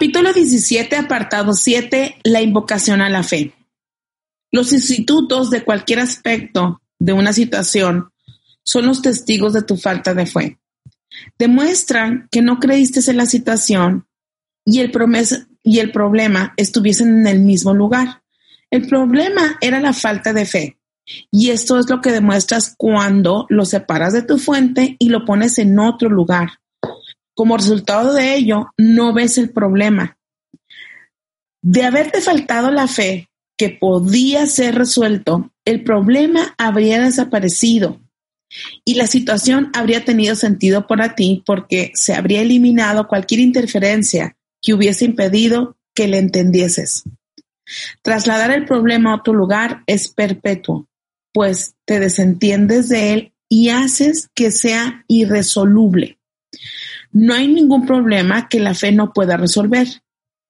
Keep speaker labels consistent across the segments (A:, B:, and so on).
A: Capítulo 17, apartado 7, la invocación a la fe. Los institutos de cualquier aspecto de una situación son los testigos de tu falta de fe. Demuestran que no creíste en la situación y el, y el problema estuviesen en el mismo lugar. El problema era la falta de fe. Y esto es lo que demuestras cuando lo separas de tu fuente y lo pones en otro lugar. Como resultado de ello, no ves el problema. De haberte faltado la fe que podía ser resuelto, el problema habría desaparecido y la situación habría tenido sentido para ti porque se habría eliminado cualquier interferencia que hubiese impedido que le entendieses. Trasladar el problema a otro lugar es perpetuo, pues te desentiendes de él y haces que sea irresoluble. No hay ningún problema que la fe no pueda resolver.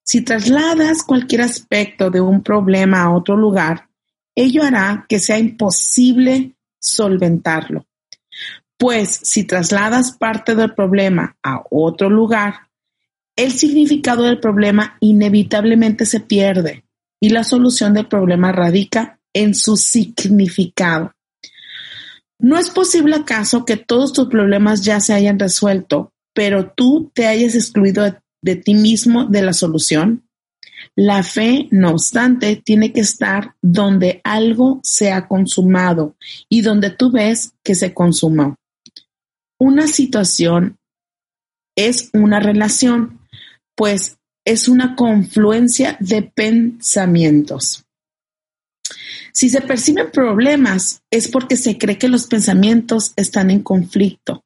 A: Si trasladas cualquier aspecto de un problema a otro lugar, ello hará que sea imposible solventarlo. Pues si trasladas parte del problema a otro lugar, el significado del problema inevitablemente se pierde y la solución del problema radica en su significado. ¿No es posible acaso que todos tus problemas ya se hayan resuelto pero tú te hayas excluido de, ti mismo de la solución? La fe, no obstante, tiene que estar donde algo se ha consumado y donde tú ves que se consumó. Una situación es una relación, pues es una confluencia de pensamientos. Si se perciben problemas, es porque se cree que los pensamientos están en conflicto.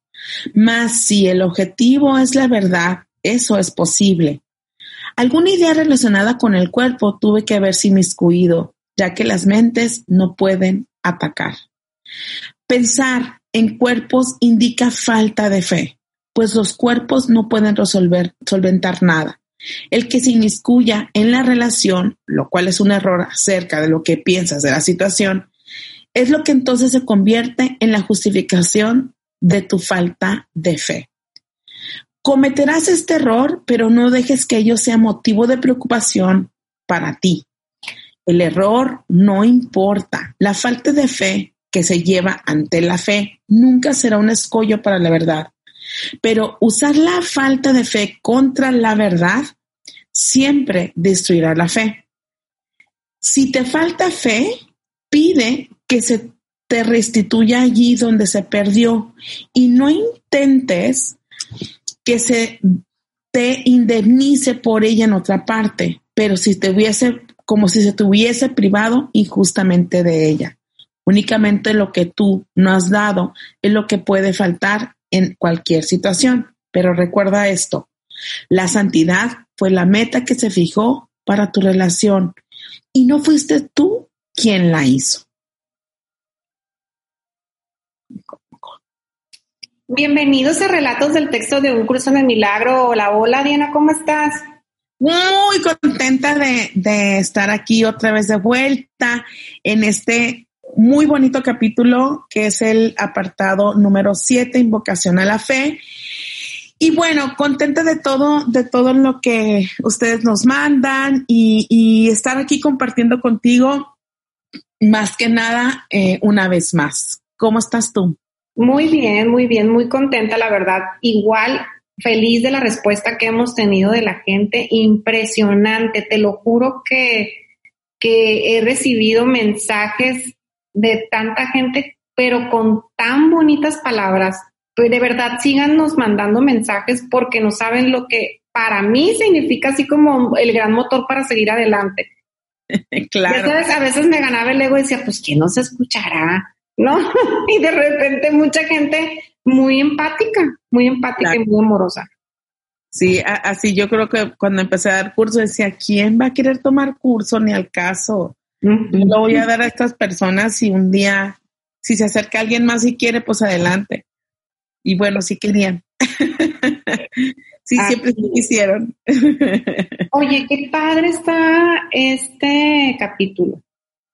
A: Mas si el objetivo es la verdad, eso es posible. Alguna idea relacionada con el cuerpo tuve que haberse inmiscuido, ya que las mentes no pueden atacar. Pensar en cuerpos indica falta de fe, pues los cuerpos no pueden resolver, solventar nada. El que se inmiscuya en la relación, lo cual es un error acerca de lo que piensas de la situación, es lo que entonces se convierte en la justificación de tu falta de fe. Cometerás este error, pero no dejes que ello sea motivo de preocupación para ti. El error no importa. La falta de fe que se lleva ante la fe nunca será un escollo para la verdad. Pero usar la falta de fe contra la verdad siempre destruirá la fe. Si te falta fe, pide que se te restituya allí donde se perdió y no intentes que se te indemnice por ella en otra parte, pero si te hubiese, como si se te hubiese privado injustamente de ella. Únicamente lo que tú no has dado es lo que puede faltar en cualquier situación. Pero recuerda esto, la santidad fue la meta que se fijó para tu relación y no fuiste tú quien la hizo.
B: Bienvenidos a Relatos del Texto de un Curso de Milagro. Hola, hola Diana, ¿cómo estás?
A: Muy contenta de, estar aquí otra vez de vuelta en este muy bonito capítulo que es el apartado número 7, Invocación a la Fe. Y bueno, contenta de todo, de todo lo que ustedes nos mandan y, y estar aquí compartiendo contigo más que nada, eh, una vez más. ¿Cómo estás tú?
B: Muy bien, muy bien, muy contenta, la verdad. Igual feliz de la respuesta que hemos tenido de la gente, impresionante, te lo juro que, que he recibido mensajes de tanta gente, pero con tan bonitas palabras. Pues de verdad, síganos mandando mensajes porque no saben lo que para mí significa así como el gran motor para seguir adelante.
A: claro.
B: a veces me ganaba el ego y decía, pues ¿quién nos escuchará? ¿No? y de repente mucha gente muy empática, muy empática y muy amorosa.
A: Sí, así yo creo que cuando empecé a dar curso decía, ¿quién va a querer tomar curso ni al caso? Lo voy a dar a estas personas y un día, si se acerca alguien más y quiere, pues adelante. Y bueno, sí querían. sí, ah, siempre sí quisieron.
B: Oye, qué padre está este capítulo.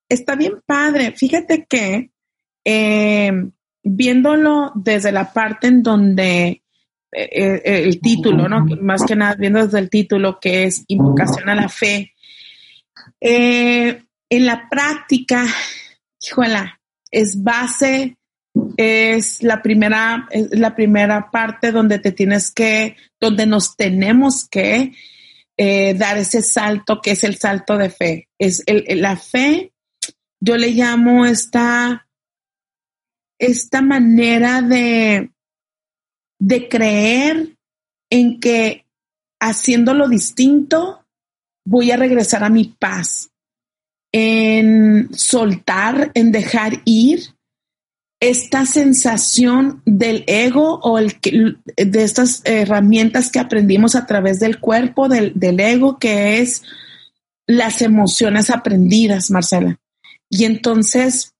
A: Está bien padre. Fíjate que eh, viéndolo desde la parte en donde eh, eh, el título, ¿no? Más que nada viendo desde el título que es invocación a la fe. En la práctica, híjola, es base, es la primera, es la primera parte donde te tienes que, donde nos tenemos que dar ese salto que es el salto de fe. Es la fe, yo le llamo esta esta manera de, de creer en que haciéndolo distinto voy a regresar a mi paz, en soltar, en dejar ir esta sensación del ego o el de estas herramientas que aprendimos a través del cuerpo, del, del ego, que es las emociones aprendidas, Marcela. Y entonces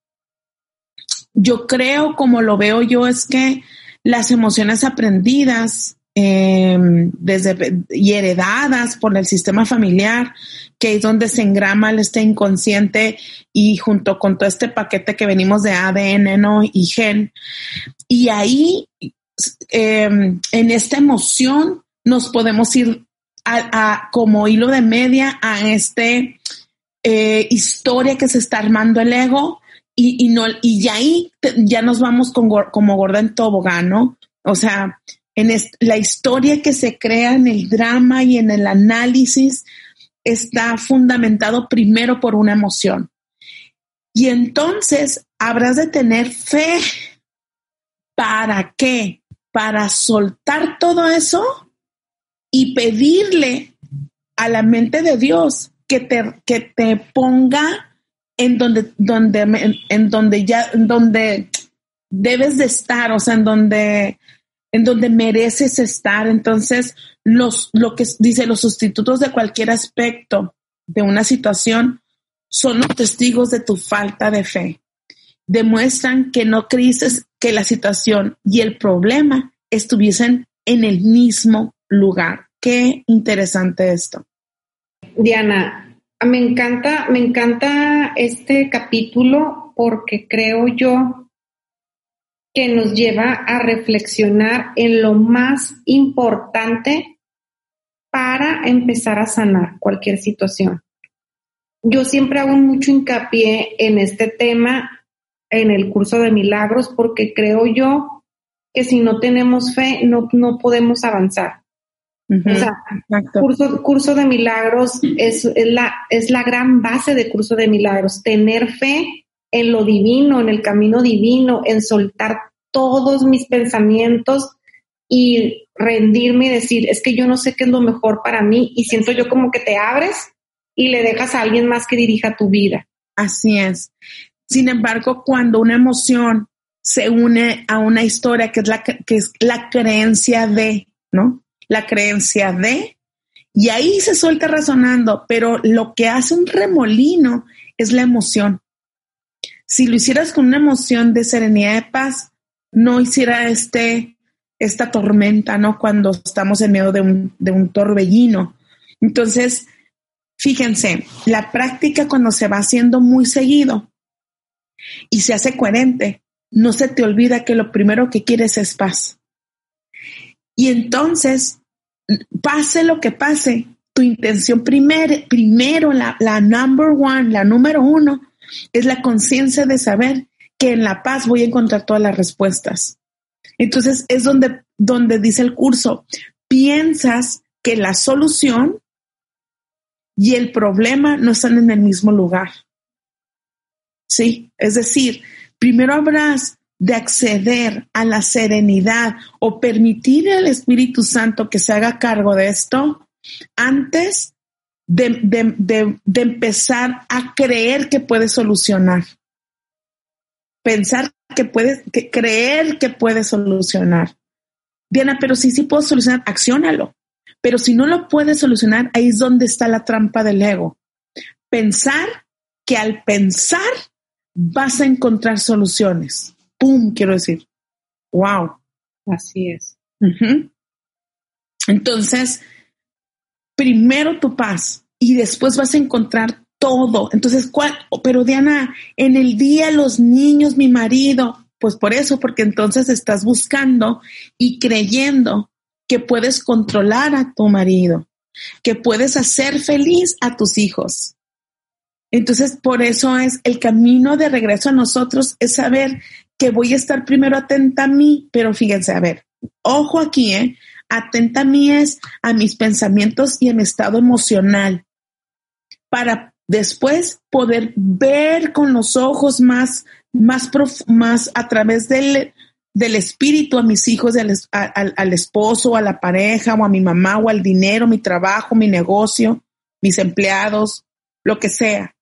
A: yo creo, como lo veo yo, es que las emociones aprendidas em, desde, y heredadas por el sistema familiar, que es donde se engrama este inconsciente y junto con todo este paquete que venimos de ADN ¿no? y gen. Y ahí, em, en esta emoción, nos podemos ir a, como hilo de media a este eh, historia que se está armando el ego y, no, y ya ahí ya nos vamos como gorda en tobogán, ¿no? O sea, en la historia que se crea en el drama y en el análisis está fundamentado primero por una emoción. Y entonces habrás de tener fe. ¿Para qué? Para soltar todo eso y pedirle a la mente de Dios que te, que te ponga en donde, donde, en, donde ya, donde debes de estar, o sea, en donde, en donde mereces estar. Entonces, los, lo que dice los sustitutos de cualquier aspecto de una situación son los testigos de tu falta de fe. Demuestran que no creíste que la situación y el problema estuviesen en el mismo lugar. Qué interesante esto.
B: Diana, me encanta, me encanta este capítulo porque creo yo que nos lleva a reflexionar en lo más importante para empezar a sanar cualquier situación. Yo siempre hago mucho hincapié en este tema en el curso de milagros porque creo yo que si no tenemos fe no, no podemos avanzar o sea, curso, curso, de milagros es, la, es la gran base de curso de milagros, tener fe en lo divino, en el camino divino, en soltar todos mis pensamientos y rendirme y decir, es que yo no sé qué es lo mejor para mí y siento yo como que te abres y le dejas a alguien más que dirija tu vida.
A: Así es. Sin embargo, cuando una emoción se une a una historia que es la, que es la creencia de, ¿no? La creencia de, y ahí se suelta razonando, pero lo que hace un remolino es la emoción. Si lo hicieras con una emoción de serenidad de paz, no hiciera este, esta tormenta, ¿no? Cuando estamos en medio de un, de un torbellino. Entonces, fíjense, la práctica cuando se va haciendo muy seguido y se hace coherente, no se te olvida que lo primero que quieres es paz. Y entonces pase lo que pase, tu intención primer, primero, la, la number one, la número uno, es la conciencia de saber que en la paz voy a encontrar todas las respuestas. Entonces es donde, donde dice el curso, piensas que la solución y el problema no están en el mismo lugar. Sí, es decir, primero habrás de acceder a la serenidad o permitir al Espíritu Santo que se haga cargo de esto antes de, de, empezar a creer que puedes solucionar. Pensar que puedes, que creer que puedes solucionar. Diana, pero si sí puedo solucionar, acciónalo. Pero si no lo puedes solucionar, ahí es donde está la trampa del ego. Pensar que al pensar vas a encontrar soluciones. ¡Pum! Quiero decir. ¡Wow!
B: Así es.
A: Entonces, primero tu paz y después vas a encontrar todo. Entonces, ¿cuál? Pero Diana, en el día los niños, mi marido, pues por eso, porque entonces estás buscando y creyendo que puedes controlar a tu marido, que puedes hacer feliz a tus hijos. Entonces, por eso es el camino de regreso a nosotros, es saber que voy a estar primero atenta a mí, pero fíjense, a ver, ojo aquí, ¿eh? atenta a mí es a mis pensamientos y a mi estado emocional para después poder ver con los ojos más, más, más a través del, del espíritu a mis hijos, al, al, al, esposo, a la pareja, o a mi mamá, o al dinero, mi trabajo, mi negocio, mis empleados, lo que sea.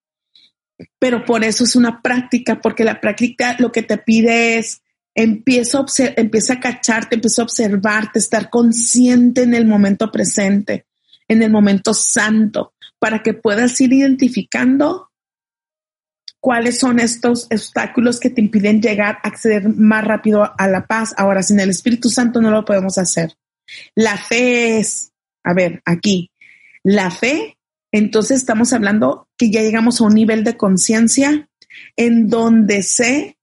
A: Pero por eso es una práctica, porque la práctica lo que te pide es empieza a, empieza a cacharte, empieza a observarte, estar consciente en el momento presente, en el momento santo, para que puedas ir identificando cuáles son estos obstáculos que te impiden llegar, a acceder más rápido a la paz. Ahora, sin el Espíritu Santo no lo podemos hacer. La fe es, a ver, aquí, la fe, entonces estamos hablando que ya llegamos a un nivel de conciencia en donde sé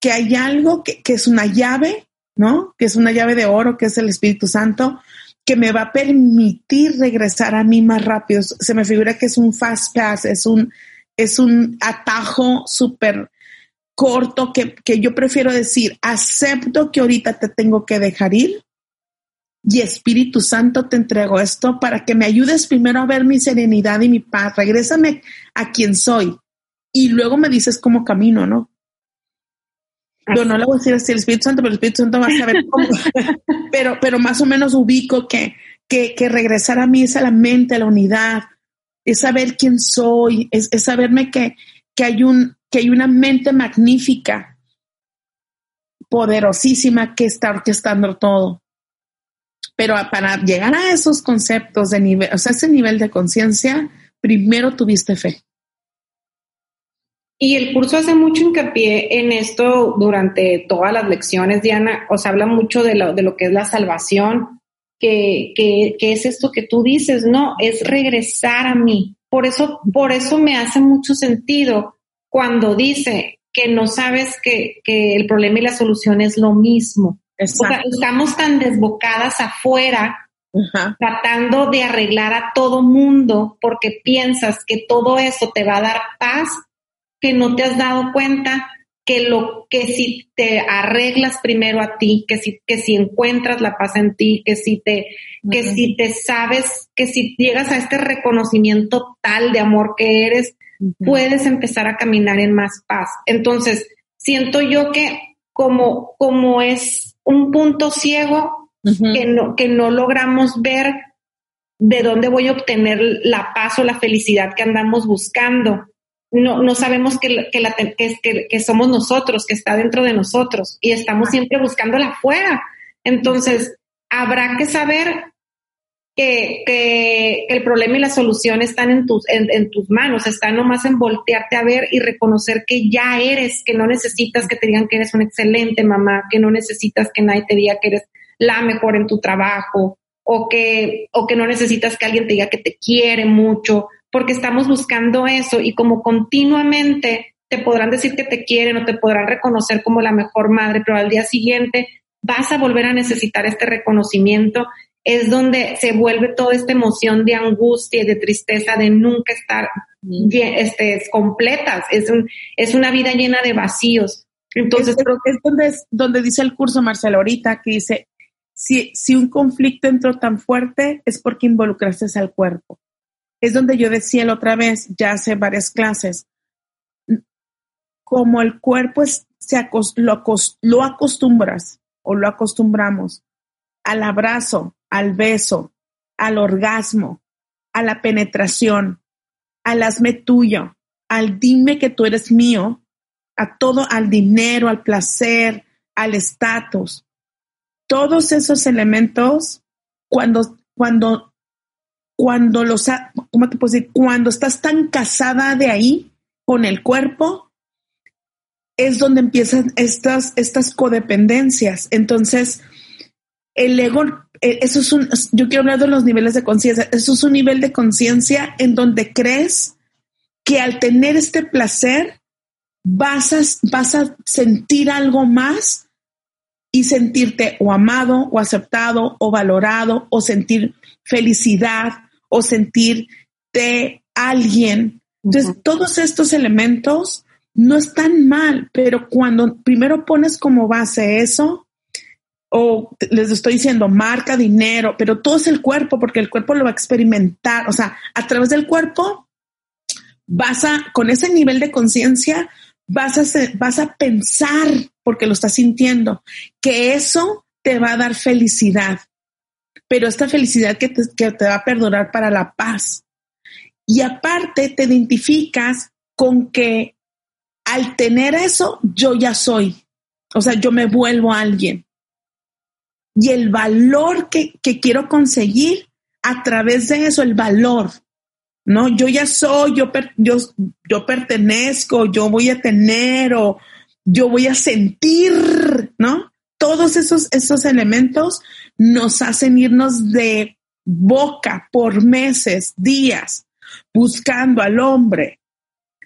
A: que hay algo que, es una llave, ¿no? Que es una llave de oro, que es el Espíritu Santo, que me va a permitir regresar a mí más rápido. Se me figura que es un fast pass, es un, es un atajo súper corto que, que yo prefiero decir, acepto que ahorita te tengo que dejar ir y Espíritu Santo te entrego esto para que me ayudes primero a ver mi serenidad y mi paz. Regrésame a quien soy y luego me dices cómo camino, ¿no? Yo no le voy a decir así el Espíritu Santo, pero el Espíritu Santo va a saber cómo. pero, pero más o menos ubico que, que, que, regresar a mí es a la mente, a la unidad, es saber quién soy, es, es saberme que, que, hay un, que hay una mente magnífica, poderosísima que está orquestando todo. Pero para llegar a esos conceptos de nivel, o sea, ese nivel de conciencia, primero tuviste fe.
B: Y el curso hace mucho hincapié en esto durante todas las lecciones, Diana. Os habla mucho de lo, de lo que es la salvación, que, que, que, es esto que tú dices, no, es regresar a mí. Por eso, por eso me hace mucho sentido cuando dice que no sabes que, que el problema y la solución es lo mismo. O sea, estamos tan desbocadas afuera tratando de arreglar a todo mundo porque piensas que todo eso te va a dar paz que no te has dado cuenta que lo que si te arreglas primero a ti, que si que si encuentras la paz en ti, que si te que si te sabes, que si llegas a este reconocimiento tal de amor que eres, puedes empezar a caminar en más paz. Entonces, siento yo que como como es un punto ciego que no que no logramos ver de dónde voy a obtener la paz o la felicidad que andamos buscando. No, no sabemos que, que, la, que, que, somos nosotros, que está dentro de nosotros y estamos siempre buscándola afuera. Entonces, habrá que saber que, que, el problema y la solución están en tus, en, en, tus manos, están nomás en voltearte a ver y reconocer que ya eres, que no necesitas que te digan que eres una excelente mamá, que no necesitas que nadie te diga que eres la mejor en tu trabajo o que, o que no necesitas que alguien te diga que te quiere mucho porque estamos buscando eso y como continuamente te podrán decir que te quieren o te podrán reconocer como la mejor madre, pero al día siguiente vas a volver a necesitar este reconocimiento es donde se vuelve toda esta emoción de angustia y de tristeza de nunca estar este, completas. Es, un, es una vida llena de vacíos. Entonces,
A: creo que es donde, es donde dice el curso Marcelo ahorita, que dice, si, si un conflicto entró tan fuerte es porque involucraste al cuerpo. Es donde yo decía la otra vez, ya hace varias clases, como el cuerpo es, se lo, lo acostumbras o lo acostumbramos al abrazo, al beso, al orgasmo, a la penetración, al hazme tuyo, al dime que tú eres mío, a todo, al dinero, al placer, al estatus. Todos esos elementos, cuando, cuando, cuando los, ¿cómo te puedo decir? Cuando estás tan casada de ahí con el cuerpo, es donde empiezan estas, estas codependencias. Entonces, el ego, eh, eso es un, yo quiero hablar de los niveles de conciencia, eso es un nivel de conciencia en donde crees que al tener este placer vas a, vas a sentir algo más y sentirte o amado o aceptado o valorado o sentir felicidad o sentirte alguien. Entonces, todos estos elementos no están mal, pero cuando primero pones como base eso, o les estoy diciendo marca, dinero, pero todo es el cuerpo, porque el cuerpo lo va a experimentar, o sea, a través del cuerpo vas a, con ese nivel de conciencia, vas a, vas a pensar, porque lo estás sintiendo, que eso te va a dar felicidad, pero esta felicidad que te, que te va a perdurar para la paz. Y aparte te identificas con que al tener eso, yo ya soy. O sea, yo me vuelvo a alguien. Y el valor que, quiero conseguir a través de eso, el valor, ¿no? Yo ya soy, yo, yo, yo pertenezco, yo voy a tener o yo voy a sentir, ¿no? Todos esos, esos elementos nos hacen irnos de boca por meses, días, buscando al hombre,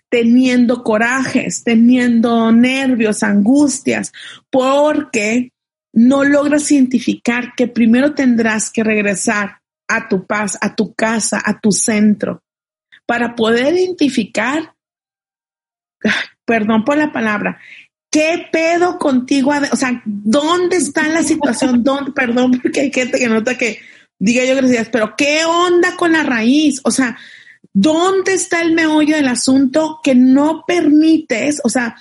A: teniendo corajes, teniendo nervios, angustias, porque no logras identificar que primero tendrás que regresar a tu paz, a tu casa, a tu centro, para poder identificar, perdón por la palabra, ¿qué pedo contigo? O sea, ¿dónde está la situación? ¿Dónde, perdón, porque hay gente que nota que diga yo gracias, pero ¿qué onda con la raíz? O sea, ¿Dónde está el meollo del asunto que no permites, o sea,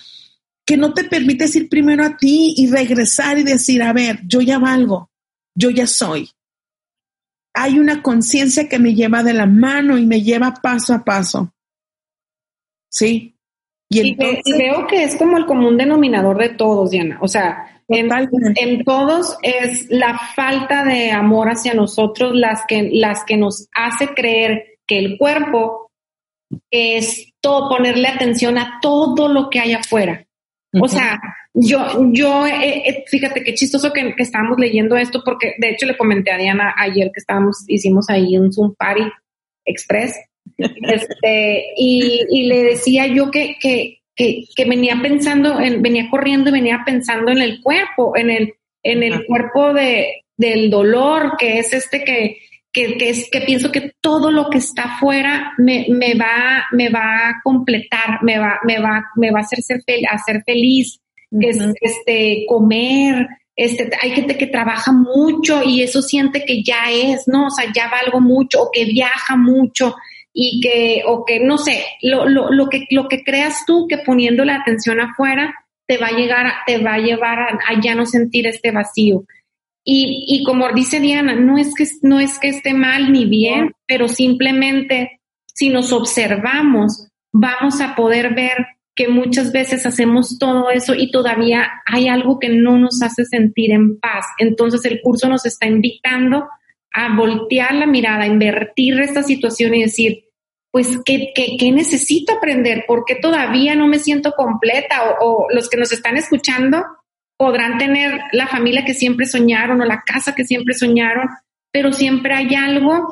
A: que no te permites ir primero a ti y regresar y decir, a ver, yo ya valgo, yo ya soy? Hay una conciencia que me lleva de la mano y me lleva paso a paso. ¿Sí?
B: Y, veo que es como el común denominador de todos, Diana. O sea, en, en, todos es la falta de amor hacia nosotros las que, las que nos hace creer que el cuerpo es todo, ponerle atención a todo lo que hay afuera. O sea, yo, yo, eh, eh, fíjate qué chistoso que, que, estábamos leyendo esto, porque de hecho le comenté a Diana ayer que estábamos, hicimos ahí un Zoom Party Express, este, y, y, le decía yo que, que, que, que, venía pensando, en, venía corriendo y venía pensando en el cuerpo, en el, en el cuerpo de, del dolor, que es este que, que, que, es, que pienso que todo lo que está afuera me, me, va, me va a completar, me va, me va, me va a hacer, ser hacer feliz, es, este, comer, este, hay gente que trabaja mucho y eso siente que ya es, ¿no? O sea, ya valgo mucho o que viaja mucho y que, o que, no sé, lo, lo, lo que, lo que creas tú que poniendo la atención afuera te va a llegar, te va a llevar a ya no sentir este vacío. Y, y como dice Diana, no es, que, no es que esté mal ni bien, pero simplemente si nos observamos, vamos a poder ver que muchas veces hacemos todo eso y todavía hay algo que no nos hace sentir en paz. Entonces el curso nos está invitando a voltear la mirada, a invertir esta situación y decir, pues, ¿qué, qué, qué necesito aprender? ¿Por qué todavía no me siento completa? O, o, los que nos están escuchando, podrán tener la familia que siempre soñaron o la casa que siempre soñaron, pero siempre hay algo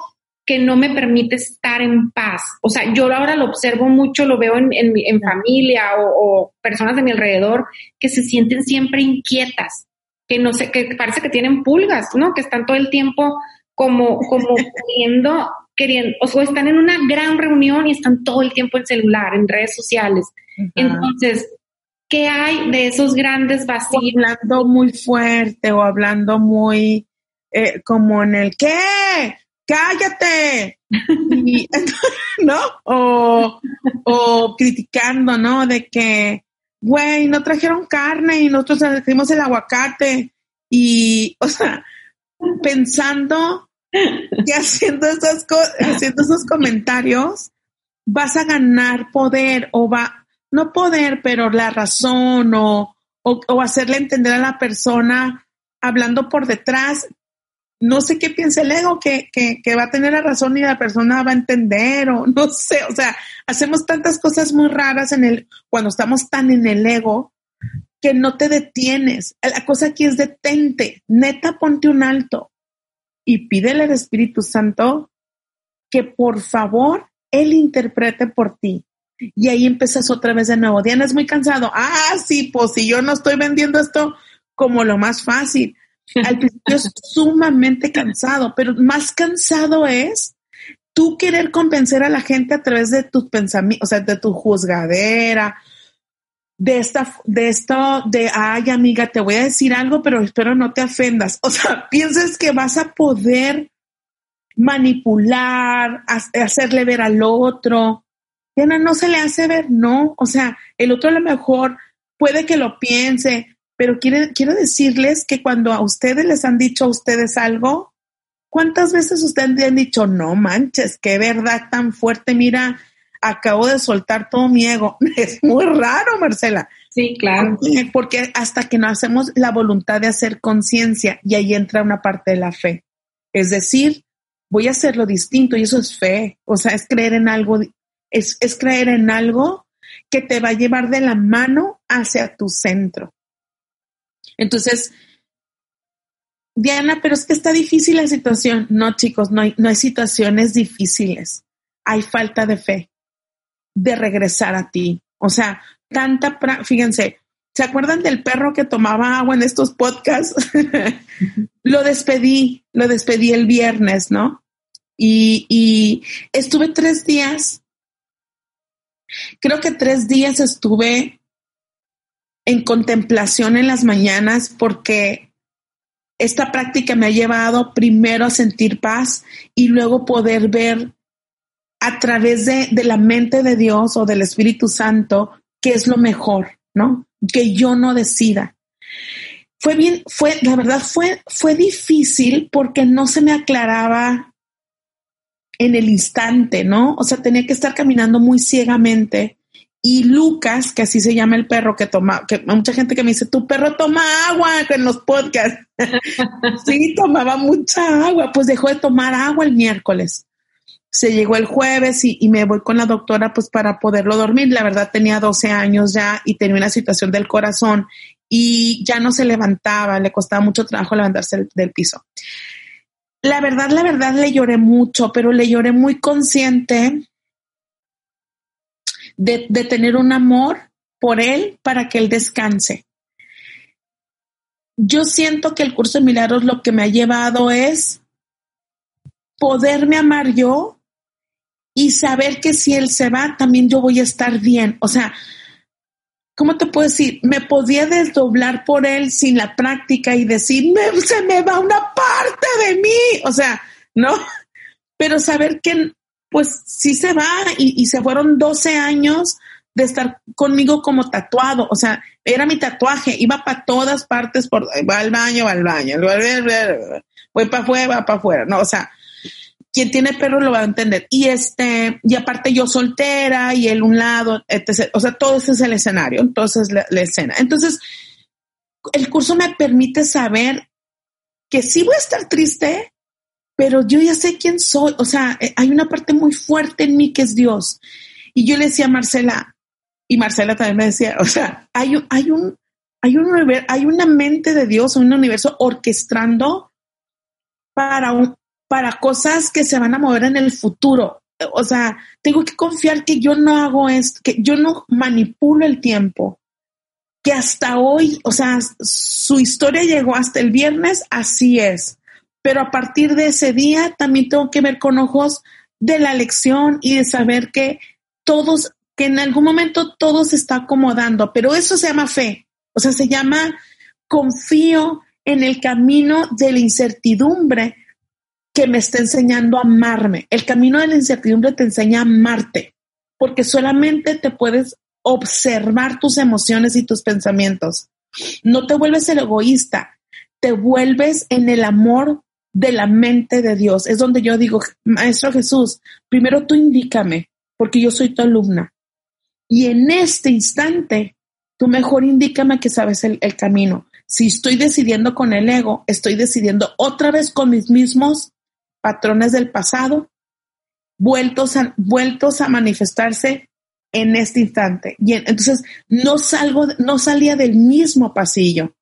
B: que no me permite estar en paz. O sea, yo ahora lo observo mucho, lo veo en, en, familia o, personas de mi alrededor que se sienten siempre inquietas, que no sé, que parece que tienen pulgas, ¿no? Que están todo el tiempo como, como queriendo, queriendo, o sea, están en una gran reunión y están todo el tiempo en celular, en redes sociales. Entonces, ¿qué hay de esos grandes vacíos?
A: hablando muy fuerte o hablando muy eh, como en el ¿qué? cállate, ¿no? O, o criticando, ¿no? De que, güey, no trajeron carne y nosotros trajimos el aguacate y, o sea, pensando que haciendo esas haciendo esos comentarios vas a ganar poder o va, no poder, pero la razón o, o, o hacerle entender a la persona hablando por detrás no sé qué piensa el ego, que, que, va a tener la razón y la persona va a entender, o no sé, o sea, hacemos tantas cosas muy raras en el, cuando estamos tan en el ego, que no te detienes. La cosa aquí es detente, neta, ponte un alto y pídele al Espíritu Santo que por favor Él interprete por ti. Y ahí empiezas otra vez de nuevo. Diana es muy cansado. Ah, sí, pues si yo no estoy vendiendo esto como lo más fácil al principio es sumamente cansado, pero más cansado es tú querer convencer a la gente a través de tus pensamientos, o sea, de tu juzgadera, de esta, de esto, de, ay amiga, te voy a decir algo, pero espero no te ofendas. O sea, piensas que vas a poder manipular, hacerle ver al otro. Diana, no se le hace ver, no. O sea, el otro a lo mejor puede que lo piense, pero quiero decirles que cuando a ustedes les han dicho a ustedes algo, ¿cuántas veces ustedes han dicho, no manches, qué verdad tan fuerte, mira, acabo de soltar todo mi ego? Es muy raro, Marcela.
B: Sí, claro.
A: Porque hasta que no hacemos la voluntad de hacer conciencia y ahí entra una parte de la fe. Es decir, voy a hacerlo distinto y eso es fe. O sea, es creer en algo, es, es creer en algo que te va a llevar de la mano hacia tu centro. Entonces, Diana, pero es que está difícil la situación. No, chicos, no hay, no hay situaciones difíciles. Hay falta de fe, de regresar a ti. O sea, tanta, fíjense, ¿se acuerdan del perro que tomaba agua en estos podcasts? lo despedí, lo despedí el viernes, ¿no? Y, y estuve tres días, creo que tres días estuve en contemplación en las mañanas porque esta práctica me ha llevado primero a sentir paz y luego poder ver a través de, la mente de Dios o del Espíritu Santo qué es lo mejor, ¿no? Que yo no decida. Fue bien, fue, la verdad fue, fue difícil porque no se me aclaraba en el instante, ¿no? O sea, tenía que estar caminando muy ciegamente y Lucas, que así se llama el perro que toma, que mucha gente que me dice, tu perro toma agua en los podcasts. sí, tomaba mucha agua, pues dejó de tomar agua el miércoles. Se llegó el jueves y, y, me voy con la doctora pues para poderlo dormir. La verdad tenía 12 años ya y tenía una situación del corazón y ya no se levantaba, le costaba mucho trabajo levantarse del piso. La verdad, la verdad le lloré mucho, pero le lloré muy consciente de, tener un amor por él para que él descanse. Yo siento que el curso de milagros lo que me ha llevado es poderme amar yo y saber que si él se va, también yo voy a estar bien. O sea, ¿cómo te puedo decir? Me podía desdoblar por él sin la práctica y decir, se me va una parte de mí. O sea, ¿no? Pero saber que pues sí se va y, se fueron 12 años de estar conmigo como tatuado, o sea, era mi tatuaje, iba para todas partes, por, va al baño, va al baño, voy para afuera, va para afuera, no, o sea, quien tiene perro lo va a entender. Y este, y aparte yo soltera y él un lado, etc. O sea, todo ese es el escenario, entonces la, escena. Entonces, el curso me permite saber que sí voy a estar triste, pero yo ya sé quién soy, o sea, eh, hay una parte muy fuerte en mí que es Dios. Y yo le decía a Marcela, y Marcela también me decía, o sea, hay, hay, un, hay, un, hay una mente de Dios, un universo orquestando para, para cosas que se van a mover en el futuro. O sea, tengo que confiar que yo no hago esto, que yo no manipulo el tiempo, que hasta hoy, o sea, su historia llegó hasta el viernes, así es pero a partir de ese día también tengo que ver con ojos de la lección y de saber que todos, que en algún momento todo se está acomodando, pero eso se llama fe, o sea, se llama confío en el camino de la incertidumbre que me está enseñando a amarme. El camino de la incertidumbre te enseña a amarte, porque solamente te puedes observar tus emociones y tus pensamientos. No te vuelves el egoísta, te vuelves en el amor de la mente de Dios. Es donde yo digo, Maestro Jesús, primero tú indícame, porque yo soy tu alumna. Y en este instante, tú mejor indícame que sabes el, el camino. Si estoy decidiendo con el ego, estoy decidiendo otra vez con mis mismos patrones del pasado vueltos a, a manifestarse en este instante. Y entonces no salgo, no salía del mismo pasillo.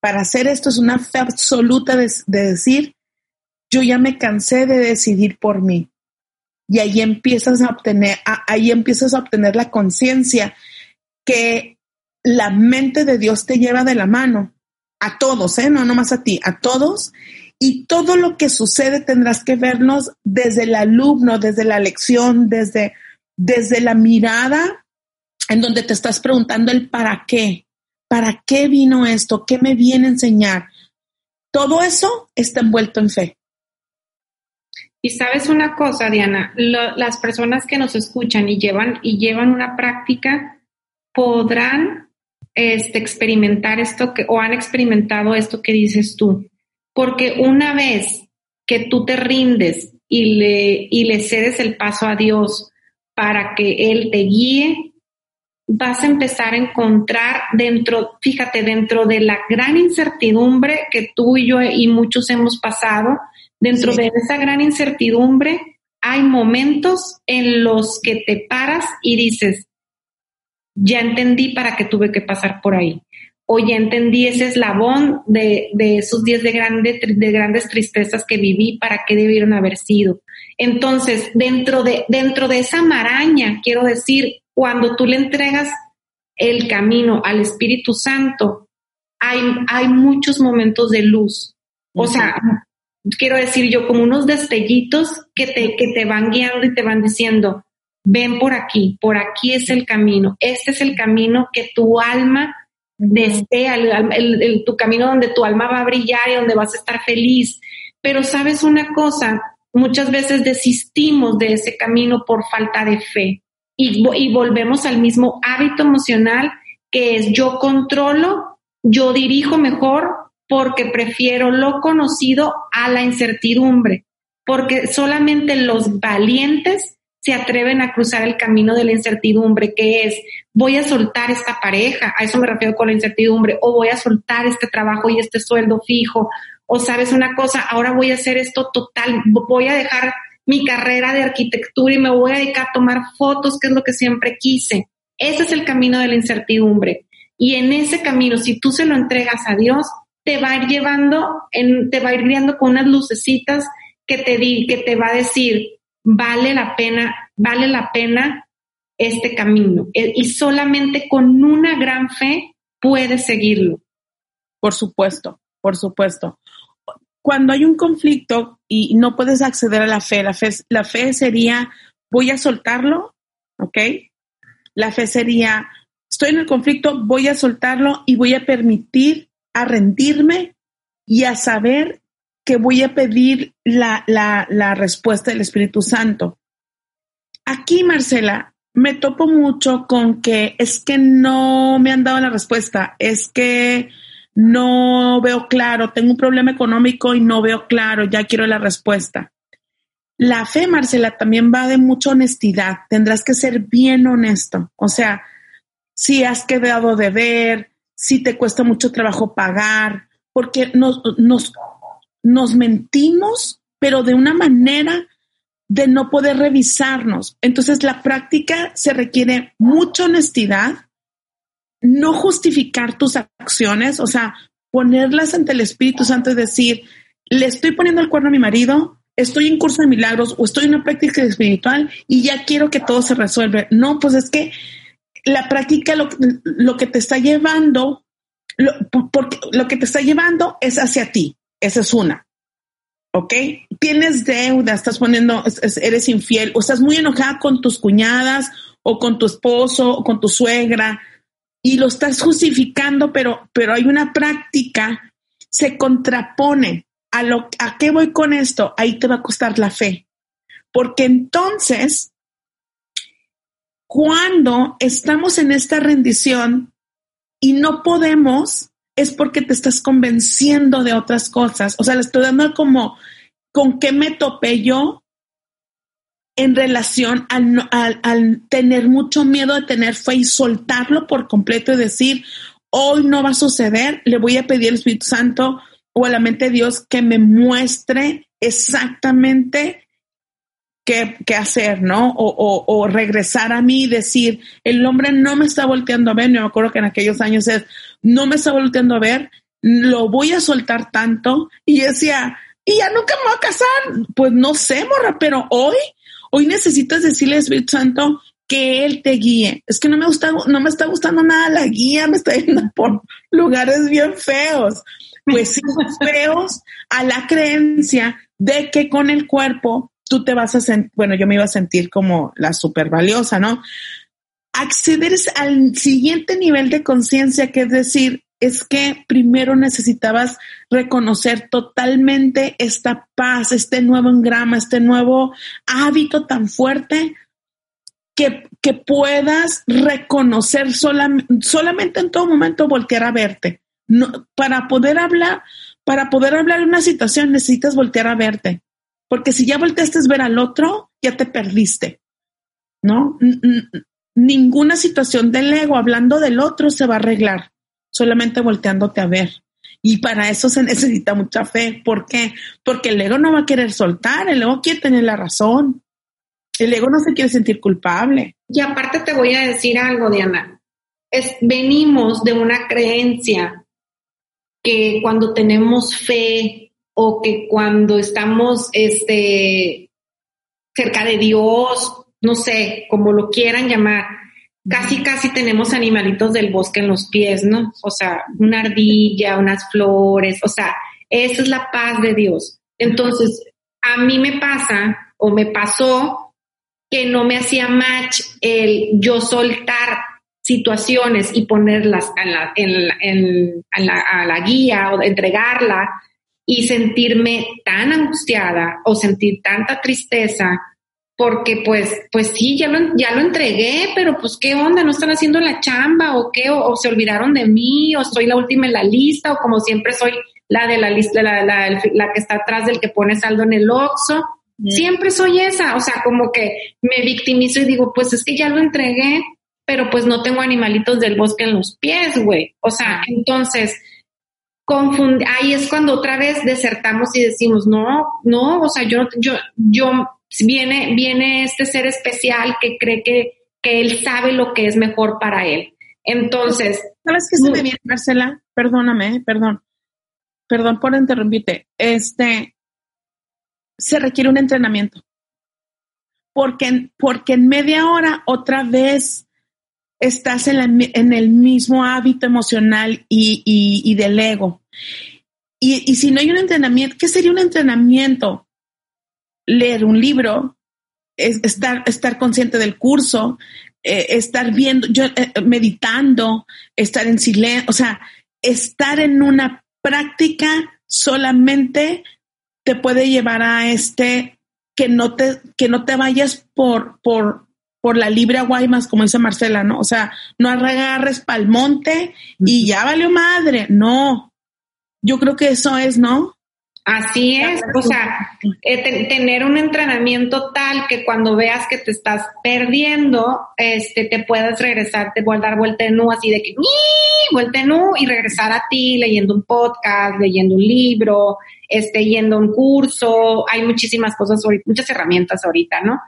A: Para hacer esto es una fe absoluta de, decir, yo ya me cansé de decidir por mí. Y ahí empiezas a obtener, ahí empiezas a obtener la conciencia que la mente de Dios te lleva de la mano a todos, ¿eh? no nomás a ti, a todos, y todo lo que sucede tendrás que vernos desde el alumno, desde la lección, desde, desde la mirada en donde te estás preguntando el para qué, para qué vino esto, qué me viene a enseñar. Todo eso está envuelto en fe.
B: Y sabes una cosa, Diana, las personas que nos escuchan y llevan, y llevan una práctica podrán este, experimentar esto que, o han experimentado esto que dices tú. Porque una vez que tú te rindes y le, y le cedes el paso a Dios para que Él te guíe, vas a empezar a encontrar dentro, fíjate, dentro de la gran incertidumbre que tú y yo y muchos hemos pasado, dentro de esa gran incertidumbre hay momentos en los que te paras y dices, ya entendí para qué tuve que pasar por ahí o ya entendí ese eslabón de, de esos días de, grande, de grandes tristezas que viví, para qué debieron haber sido. Entonces, dentro de, dentro de esa maraña, quiero decir, cuando tú le entregas el camino al Espíritu Santo, hay, hay muchos momentos de luz. O sea, quiero decir yo, como unos destellitos que te, que te van guiando y te van diciendo, ven por aquí, por aquí es el camino, este es el camino que tu alma desea, el, tu camino donde tu alma va a brillar y donde vas a estar feliz. Pero sabes una cosa, muchas veces desistimos de ese camino por falta de fe. Y, y volvemos al mismo hábito emocional que es yo controlo, yo dirijo mejor porque prefiero lo conocido a la incertidumbre, porque solamente los valientes se atreven a cruzar el camino de la incertidumbre, que es, voy a soltar esta pareja, a eso me refiero con la incertidumbre, o voy a soltar este trabajo y este sueldo fijo, o sabes una cosa, ahora voy a hacer esto total, voy a dejar mi carrera de arquitectura y me voy a dedicar a tomar fotos, que es lo que siempre quise. Ese es el camino de la incertidumbre. Y en ese camino, si tú se lo entregas a Dios, te va a ir llevando, en, te va a ir guiando con unas lucecitas que te, di, que te va a decir, vale la pena, vale la pena este camino. E, y solamente con una gran fe puedes seguirlo.
A: Por supuesto, por supuesto. Cuando hay un conflicto y no puedes acceder a la fe, la fe, la fe sería, voy a soltarlo, ¿ok? La fe sería, estoy en el conflicto, voy a soltarlo y voy a permitir a rendirme y a saber que voy a pedir la, la, respuesta del Espíritu Santo. Aquí, Marcela, me topo mucho con que es que no me han dado la respuesta, es que no veo claro, tengo un problema económico y no veo claro, ya quiero la respuesta. La fe, Marcela, también va de mucha honestidad. Tendrás que ser bien honesto. O sea, si has quedado de ver, si te cuesta mucho trabajo pagar, porque nos, nos nos mentimos, pero de una manera de no poder revisarnos. Entonces la práctica se requiere mucha honestidad, no justificar tus acciones, o sea, ponerlas ante el Espíritu Santo y decir, le estoy poniendo el cuerno a mi marido, estoy en curso de milagros o estoy en una práctica espiritual y ya quiero que todo se resuelva. No, pues es que la práctica lo, que te está llevando, porque lo que te está llevando es hacia ti. Esa es una. ¿ok? Tienes deuda, estás poniendo, eres infiel, o estás muy enojada con tus cuñadas, o con tu esposo, o con tu suegra, y lo estás justificando, pero, pero hay una práctica, se contrapone a lo, ¿a qué voy con esto? Ahí te va a costar la fe. Porque entonces, cuando estamos en esta rendición y no podemos, es porque te estás convenciendo de otras cosas. O sea, le estoy dando como con qué me topé yo en relación al, al, tener mucho miedo de tener fe y soltarlo por completo y decir, hoy no va a suceder, le voy a pedir al Espíritu Santo o a la mente de Dios que me muestre exactamente qué, hacer, ¿no? O, regresar a mí y decir, el hombre no me está volteando a ver, yo me acuerdo que en aquellos años es, no me está volteando a ver, lo voy a soltar tanto. Y decía, y ya nunca me voy a casar. Pues no sé, morra, pero hoy, hoy necesitas decirle Espíritu Santo que Él te guíe. Es que no me gusta, no me está gustando nada la guía, me está yendo por lugares bien feos. Pues sí, feos a la creencia de que con el cuerpo tú te vas a sentir, bueno, yo me iba a sentir como la súper valiosa, ¿no? Acceder al siguiente nivel de conciencia, que es decir, es que primero necesitabas reconocer totalmente esta paz, este nuevo engrama, este nuevo hábito tan fuerte que, que puedas reconocer solamente en todo momento voltear a verte. No, para poder hablar, para poder hablar de una situación necesitas voltear a verte. Porque si ya volteaste a ver al otro, ya te perdiste, ¿no? ninguna situación del ego hablando del otro se va a arreglar, solamente volteándote a ver. Y para eso se necesita mucha fe. ¿Por qué? Porque el ego no va a querer soltar, el ego quiere tener la razón. El ego no se quiere sentir culpable.
B: Y aparte te voy a decir algo, Diana. Es, venimos de una creencia que cuando tenemos fe o que cuando estamos este, cerca de Dios, no sé, como lo quieran llamar, casi casi tenemos animalitos del bosque en los pies, ¿no? O sea, una ardilla, unas flores, o sea, esa es la paz de Dios. Entonces, a mí me pasa o me pasó que no me hacía match el yo soltar situaciones y ponerlas a la, en, a la guía o entregarla y sentirme tan angustiada o sentir tanta tristeza porque pues, pues sí, ya lo, ya lo entregué, pero pues qué onda, no están haciendo la chamba o qué, o, se olvidaron de mí, o soy la última en la lista, o como siempre soy la de la lista, la, la, la que está atrás del que pone saldo en el Oxxo. Siempre soy esa, o sea, como que me victimizo y digo, pues es que ya lo entregué, pero pues no tengo animalitos del bosque en los pies, güey. O sea, entonces, ahí es cuando otra vez desertamos y decimos, no, no, o sea, yo, yo, yo, viene, viene este ser especial que cree que, que él sabe lo que es mejor para él. Entonces.
A: ¿Sabes qué se me viene, Marcela? Perdóname, perdón. Perdón por interrumpirte. Este, se requiere un entrenamiento. Porque, porque en media hora otra vez estás en, el mismo hábito emocional y, del ego. Y, si no hay un entrenamiento, ¿qué sería un entrenamiento? Leer un libro, estar, estar consciente del curso, eh, estar viendo, yo, eh, meditando, estar en silencio, o sea, estar en una práctica solamente te puede llevar a este que no te, que no te vayas por, por, por la libre Guaymas, como dice Marcela, ¿no? O sea, no agarres pa'l monte y ya valió madre. No. Yo creo que eso es, ¿no?
B: Así es, o sea, eh, tener un entrenamiento tal que cuando veas que te estás perdiendo, este, te puedas regresar, te a dar vuelta en U, así de que, vuelta en U y regresar a ti leyendo un podcast, leyendo un libro, este, yendo a un curso, hay muchísimas cosas, muchas herramientas ahorita, ¿no?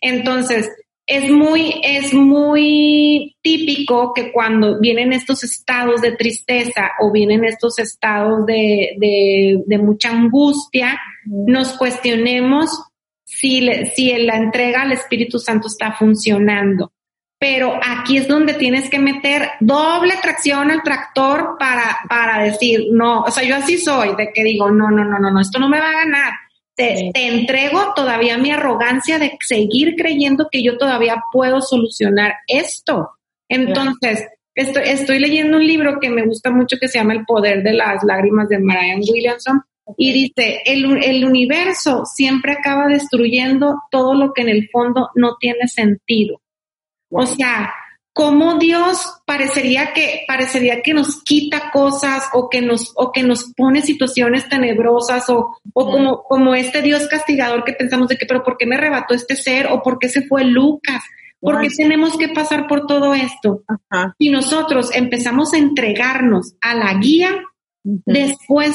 B: Entonces, es muy, es muy típico que cuando vienen estos estados de tristeza o vienen estos estados de, de, de mucha angustia, nos cuestionemos si, si la entrega al Espíritu Santo está funcionando. Pero aquí es donde tienes que meter doble tracción al tractor para, para decir, no, o sea, yo así soy, de que digo, no, no, no, no, no, esto no me va a ganar te, entrego todavía mi arrogancia de seguir creyendo que yo todavía puedo solucionar esto. Entonces, estoy, estoy leyendo un libro que me gusta mucho que se llama El poder de las lágrimas de Marianne Williamson y dice, el, el universo siempre acaba destruyendo todo lo que en el fondo no tiene sentido. O sea, como Dios parecería que, parecería que nos quita cosas o que nos, o que nos pone situaciones tenebrosas o, o como, como este Dios castigador que pensamos de que, pero ¿por qué me arrebató este ser? o por qué se fue Lucas? ¿Por qué tenemos que pasar por todo esto? Y nosotros empezamos a entregarnos a la guía, después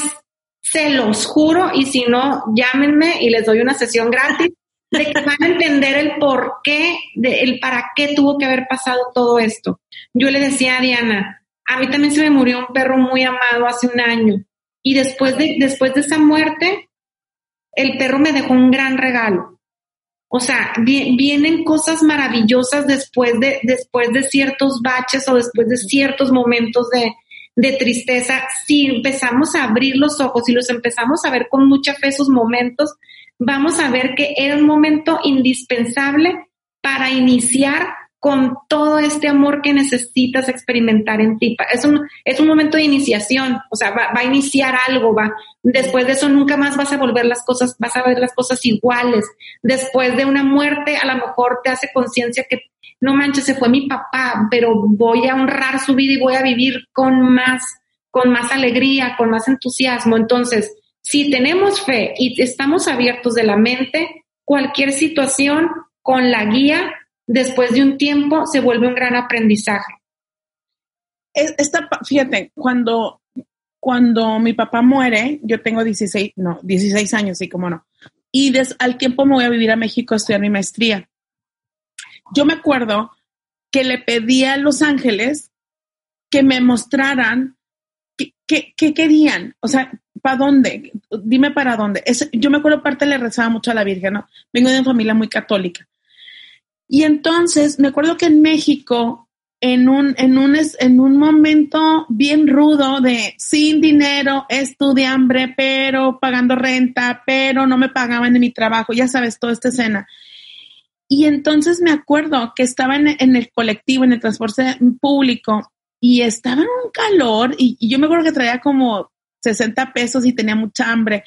B: se los juro, y si no, llámenme y les doy una sesión gratis van a entender el por qué, de, el para qué tuvo que haber pasado todo esto. Yo le decía a Diana, a mí también se me murió un perro muy amado hace un año y después de, después de esa muerte, el perro me dejó un gran regalo. O sea, vienen cosas maravillosas después de, después de ciertos baches o después de ciertos momentos de, de tristeza. Si empezamos a abrir los ojos y los empezamos a ver con mucha fe esos momentos, vamos a ver que era un momento indispensable para iniciar con todo este amor que necesitas experimentar en ti. Es un, es un momento de iniciación, o sea, va, a iniciar algo, va. Después de eso nunca más vas a volver las cosas, vas a ver las cosas iguales. Después de una muerte, a lo mejor te hace conciencia que no manches, se fue mi papá, pero voy a honrar su vida y voy a vivir con más, con más alegría, con más entusiasmo. Entonces, si tenemos fe y estamos abiertos de la mente, cualquier situación con la guía, después de un tiempo, se vuelve un gran aprendizaje.
A: Esta, fíjate, cuando, cuando mi papá muere, yo tengo 16, no, 16 años, sí, como no. Y al tiempo me voy a vivir a México a estudiar mi maestría. Yo me acuerdo que le pedí a Los Ángeles que me mostraran qué, qué querían. O sea, ¿para dónde? Dime para dónde. yo me acuerdo, parte le rezaba mucho a la Virgen, ¿no? Vengo de una familia muy católica. Y entonces me acuerdo que en México, en un, en un, en un momento bien rudo de sin dinero, estudié hambre, pero pagando renta, pero no me pagaban de mi trabajo, ya sabes, toda esta escena. Y entonces me acuerdo que estaba en, en el colectivo, en el transporte público, y estaba en un calor, y, y yo me acuerdo que traía como 60 pesos y tenía mucha hambre.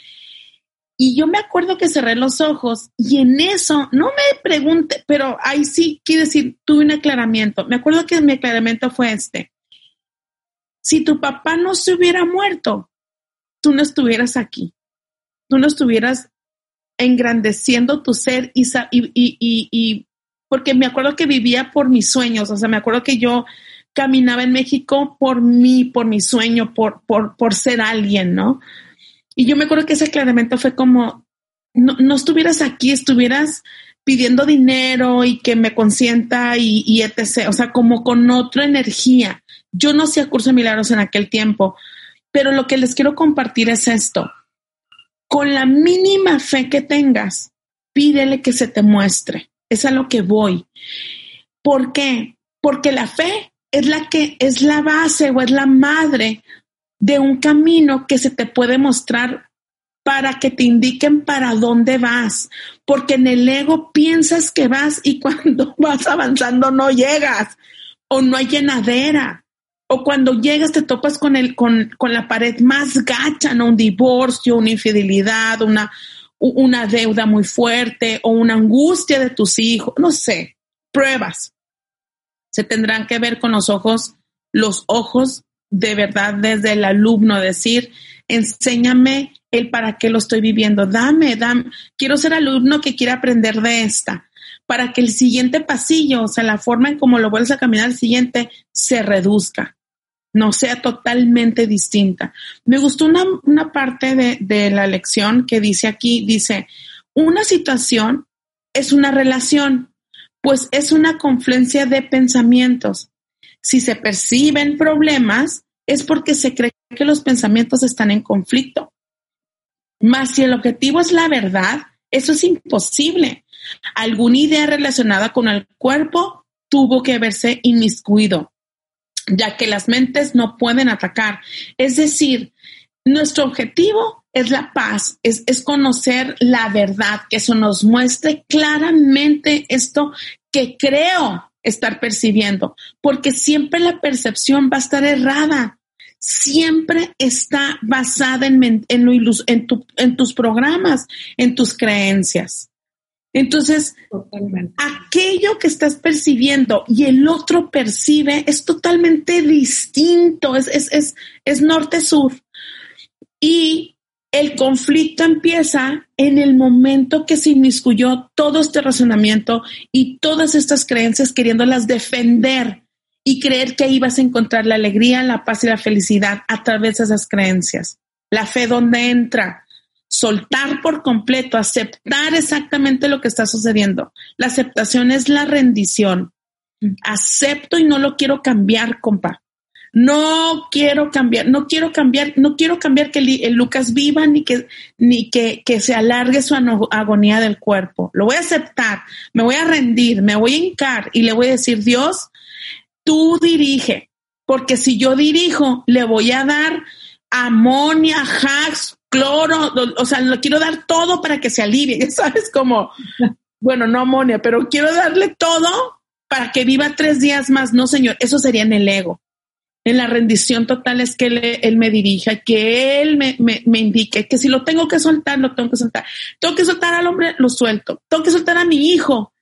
A: Y yo me acuerdo que cerré los ojos y en eso, no me pregunte, pero ahí sí quiero decir, tuve un aclaramiento. Me acuerdo que mi aclaramiento fue este. Si tu papá no se hubiera muerto, tú no estuvieras aquí. Tú no estuvieras engrandeciendo tu ser y, y, y, y, porque me acuerdo que vivía por mis sueños, o sea, me acuerdo que yo caminaba en México por mí, por mi sueño, por, por, por ser alguien, ¿no? Y yo me acuerdo que ese aclaramiento fue como, no, no estuvieras aquí, estuvieras pidiendo dinero y que me consienta y, y, etc. O sea, como con otra energía. Yo no hacía curso de milagros en aquel tiempo, pero lo que les quiero compartir es esto. Con la mínima fe que tengas, pídele que se te muestre. Es a lo que voy. ¿Por qué? Porque la fe es la que es la base o es la madre de un camino que se te puede mostrar para que te indiquen para dónde vas, porque en el ego piensas que vas y cuando vas avanzando no llegas o no hay llenadera. O cuando llegas te topas con el con, con la pared más gacha, ¿no? un divorcio, una infidelidad, una una deuda muy fuerte o una angustia de tus hijos, no sé, pruebas se tendrán que ver con los ojos, los ojos de verdad desde el alumno, decir, enséñame el para qué lo estoy viviendo, dame, dame, quiero ser alumno que quiera aprender de esta, para que el siguiente pasillo, o sea, la forma en cómo lo vuelves a caminar al siguiente, se reduzca, no sea totalmente distinta. Me gustó una, una parte de, de la lección que dice aquí, dice, una situación es una relación, pues es una confluencia de pensamientos. Si se perciben problemas, es porque se cree que los pensamientos están en conflicto. Mas si el objetivo es la verdad, eso es imposible. Alguna idea relacionada con el cuerpo tuvo que verse inmiscuido, ya que las mentes no pueden atacar. Es decir, nuestro objetivo es la paz, es, es conocer la verdad, que eso nos muestre claramente esto que creo estar percibiendo, porque siempre la percepción va a estar errada, siempre está basada en, en, lo en, tu, en tus programas, en tus creencias. Entonces, aquello que estás percibiendo y el otro percibe es totalmente distinto, es, es, es, es norte-sur. Y el conflicto empieza en el momento que se inmiscuyó todo este razonamiento y todas estas creencias queriéndolas defender y creer que vas a encontrar la alegría, la paz y la felicidad a través de esas creencias. La fe donde entra, soltar por completo, aceptar exactamente lo que está sucediendo. La aceptación es la rendición. Acepto y no lo quiero cambiar, compa. No quiero cambiar, no quiero cambiar, no quiero cambiar que el, Lucas viva ni que, ni que, que se alargue su agonía del cuerpo. Lo voy a aceptar, me voy a rendir, me voy a hincar y le voy a decir, Dios, tú dirige, porque si yo dirijo, le voy a dar amonia, hacks, cloro, o sea, le quiero dar todo para que se alivie, ¿sabes? Como, bueno, no amonia, pero quiero darle todo para que viva tres días más. No, señor, eso sería en el ego en la rendición total es que él, me dirija, que él me, me, indique que si lo tengo que soltar, lo tengo que soltar. Tengo que soltar al hombre, lo suelto. Tengo que soltar a mi hijo.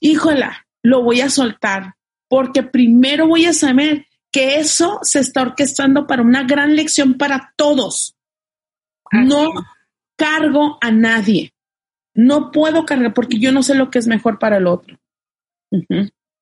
A: Híjola, lo voy a soltar porque primero voy a saber que eso se está orquestando para una gran lección para todos. No cargo a nadie. No puedo cargar porque yo no sé lo que es mejor para el otro.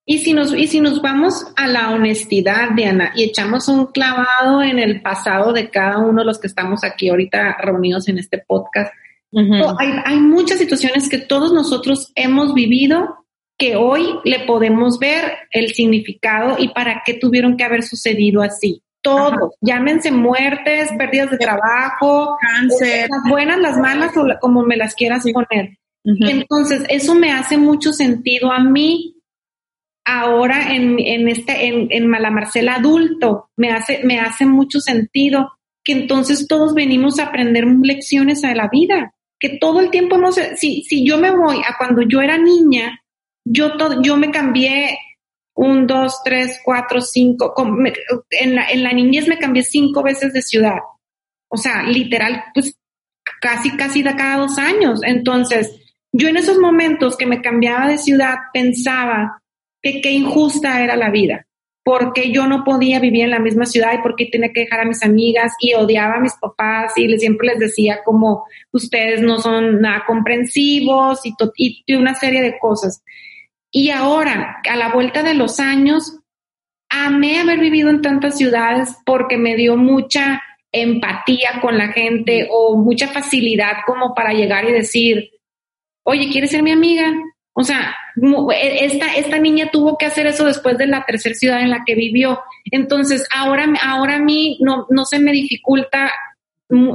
B: Y si nos, y si nos vamos a la honestidad, Diana, y echamos un clavado en el pasado de cada uno de los que estamos aquí ahorita reunidos en este podcast, hay, hay muchas situaciones que todos nosotros hemos vivido que hoy le podemos ver el significado y para qué tuvieron que haber sucedido así. Todos, llámense muertes, pérdidas de trabajo, cáncer, las buenas, las malas o como me las quieras poner. Entonces, eso me hace mucho sentido a mí ahora en, en este, en, en Marcela adulto, me hace, me hace mucho sentido que entonces todos venimos a aprender lecciones a la vida, que todo el tiempo no sé, si, si yo me voy a cuando yo era niña, yo, todo, yo me cambié un, dos, tres, cuatro, cinco, en la, en la niñez me cambié cinco veces de ciudad. O sea, literal, pues casi, casi de cada dos años. Entonces, yo en esos momentos que me cambiaba de ciudad pensaba, que qué injusta era la vida, porque yo no podía vivir en la misma ciudad y porque tenía que dejar a mis amigas y odiaba a mis papás y siempre les decía como ustedes no son nada comprensivos y, y una serie de cosas. Y ahora, a la vuelta de los años, amé haber vivido en tantas ciudades porque me dio mucha empatía con la gente o mucha facilidad como para llegar y decir, oye, ¿quieres ser mi amiga? O sea, e, esta, esta niña tuvo que hacer eso después de la tercera ciudad en la que vivió. Entonces, ahora, ahora a mí no, no se me dificulta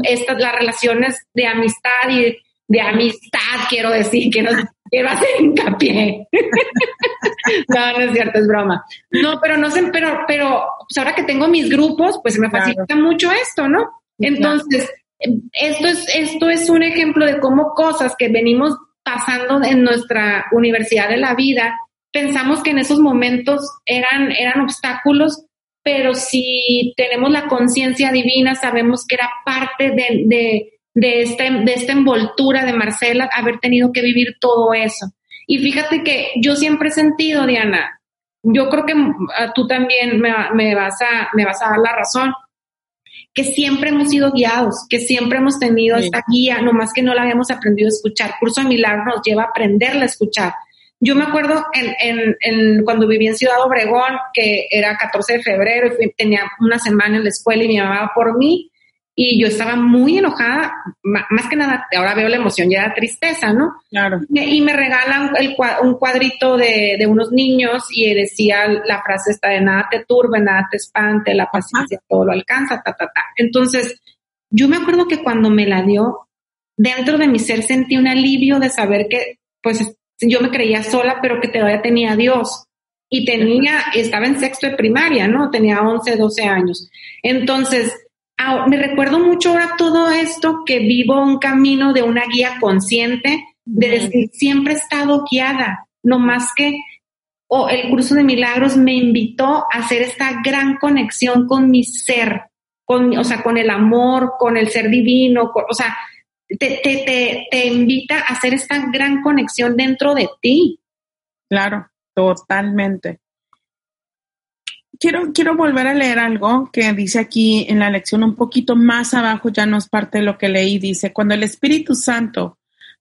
B: estas, las relaciones de amistad y de amistad, quiero decir, quiero, quiero hacer hincapié. no, no es cierto, es broma. No, pero no sé, pero, pero pues ahora que tengo mis grupos, pues me facilita mucho esto, ¿no? Entonces, esto es, esto es un ejemplo de cómo cosas que venimos pasando en nuestra universidad de la vida, pensamos que en esos momentos eran, eran obstáculos, pero si tenemos la conciencia divina, sabemos que era parte de, de, de, este, de esta envoltura de Marcela, haber tenido que vivir todo eso. Y fíjate que yo siempre he sentido, Diana, yo creo que ah, tú también me, vas a, me vas a dar la razón que siempre hemos sido guiados, que siempre hemos tenido esta guía, nomás que no la habíamos aprendido a escuchar. Curso de Milagro nos lleva a aprenderla a escuchar. Yo me acuerdo en, en, cuando viví en Ciudad Obregón, que era 14 de febrero y tenía una semana en la escuela y mi mamá por mí y yo estaba muy enojada, más que nada, ahora veo la emoción, ya da tristeza, ¿no?
A: Claro.
B: Y me regalan el, un cuadrito de, de, unos niños y decía la frase esta de nada te turbe, nada te espante, la paciencia todo lo alcanza, ta, ta, ta. Entonces, yo me acuerdo que cuando me la dio, dentro de mi ser sentí un alivio de saber que, pues, yo me creía sola, pero que todavía tenía a Dios. Y tenía, estaba en sexto de primaria, ¿no? Tenía 11, 12 años. Entonces, me recuerdo mucho ahora todo esto que vivo un camino de una guía consciente, de decir, siempre he estado guiada, no más que o el curso de milagros me invitó a hacer esta gran conexión con mi ser, con, o sea, con el amor, con el ser divino, o sea, te, te, te, invita a hacer esta gran conexión dentro de ti.
A: Claro, totalmente. Quiero, quiero volver a leer algo que dice aquí en la lección un poquito más abajo, ya no es parte de lo que leí, dice, cuando el Espíritu Santo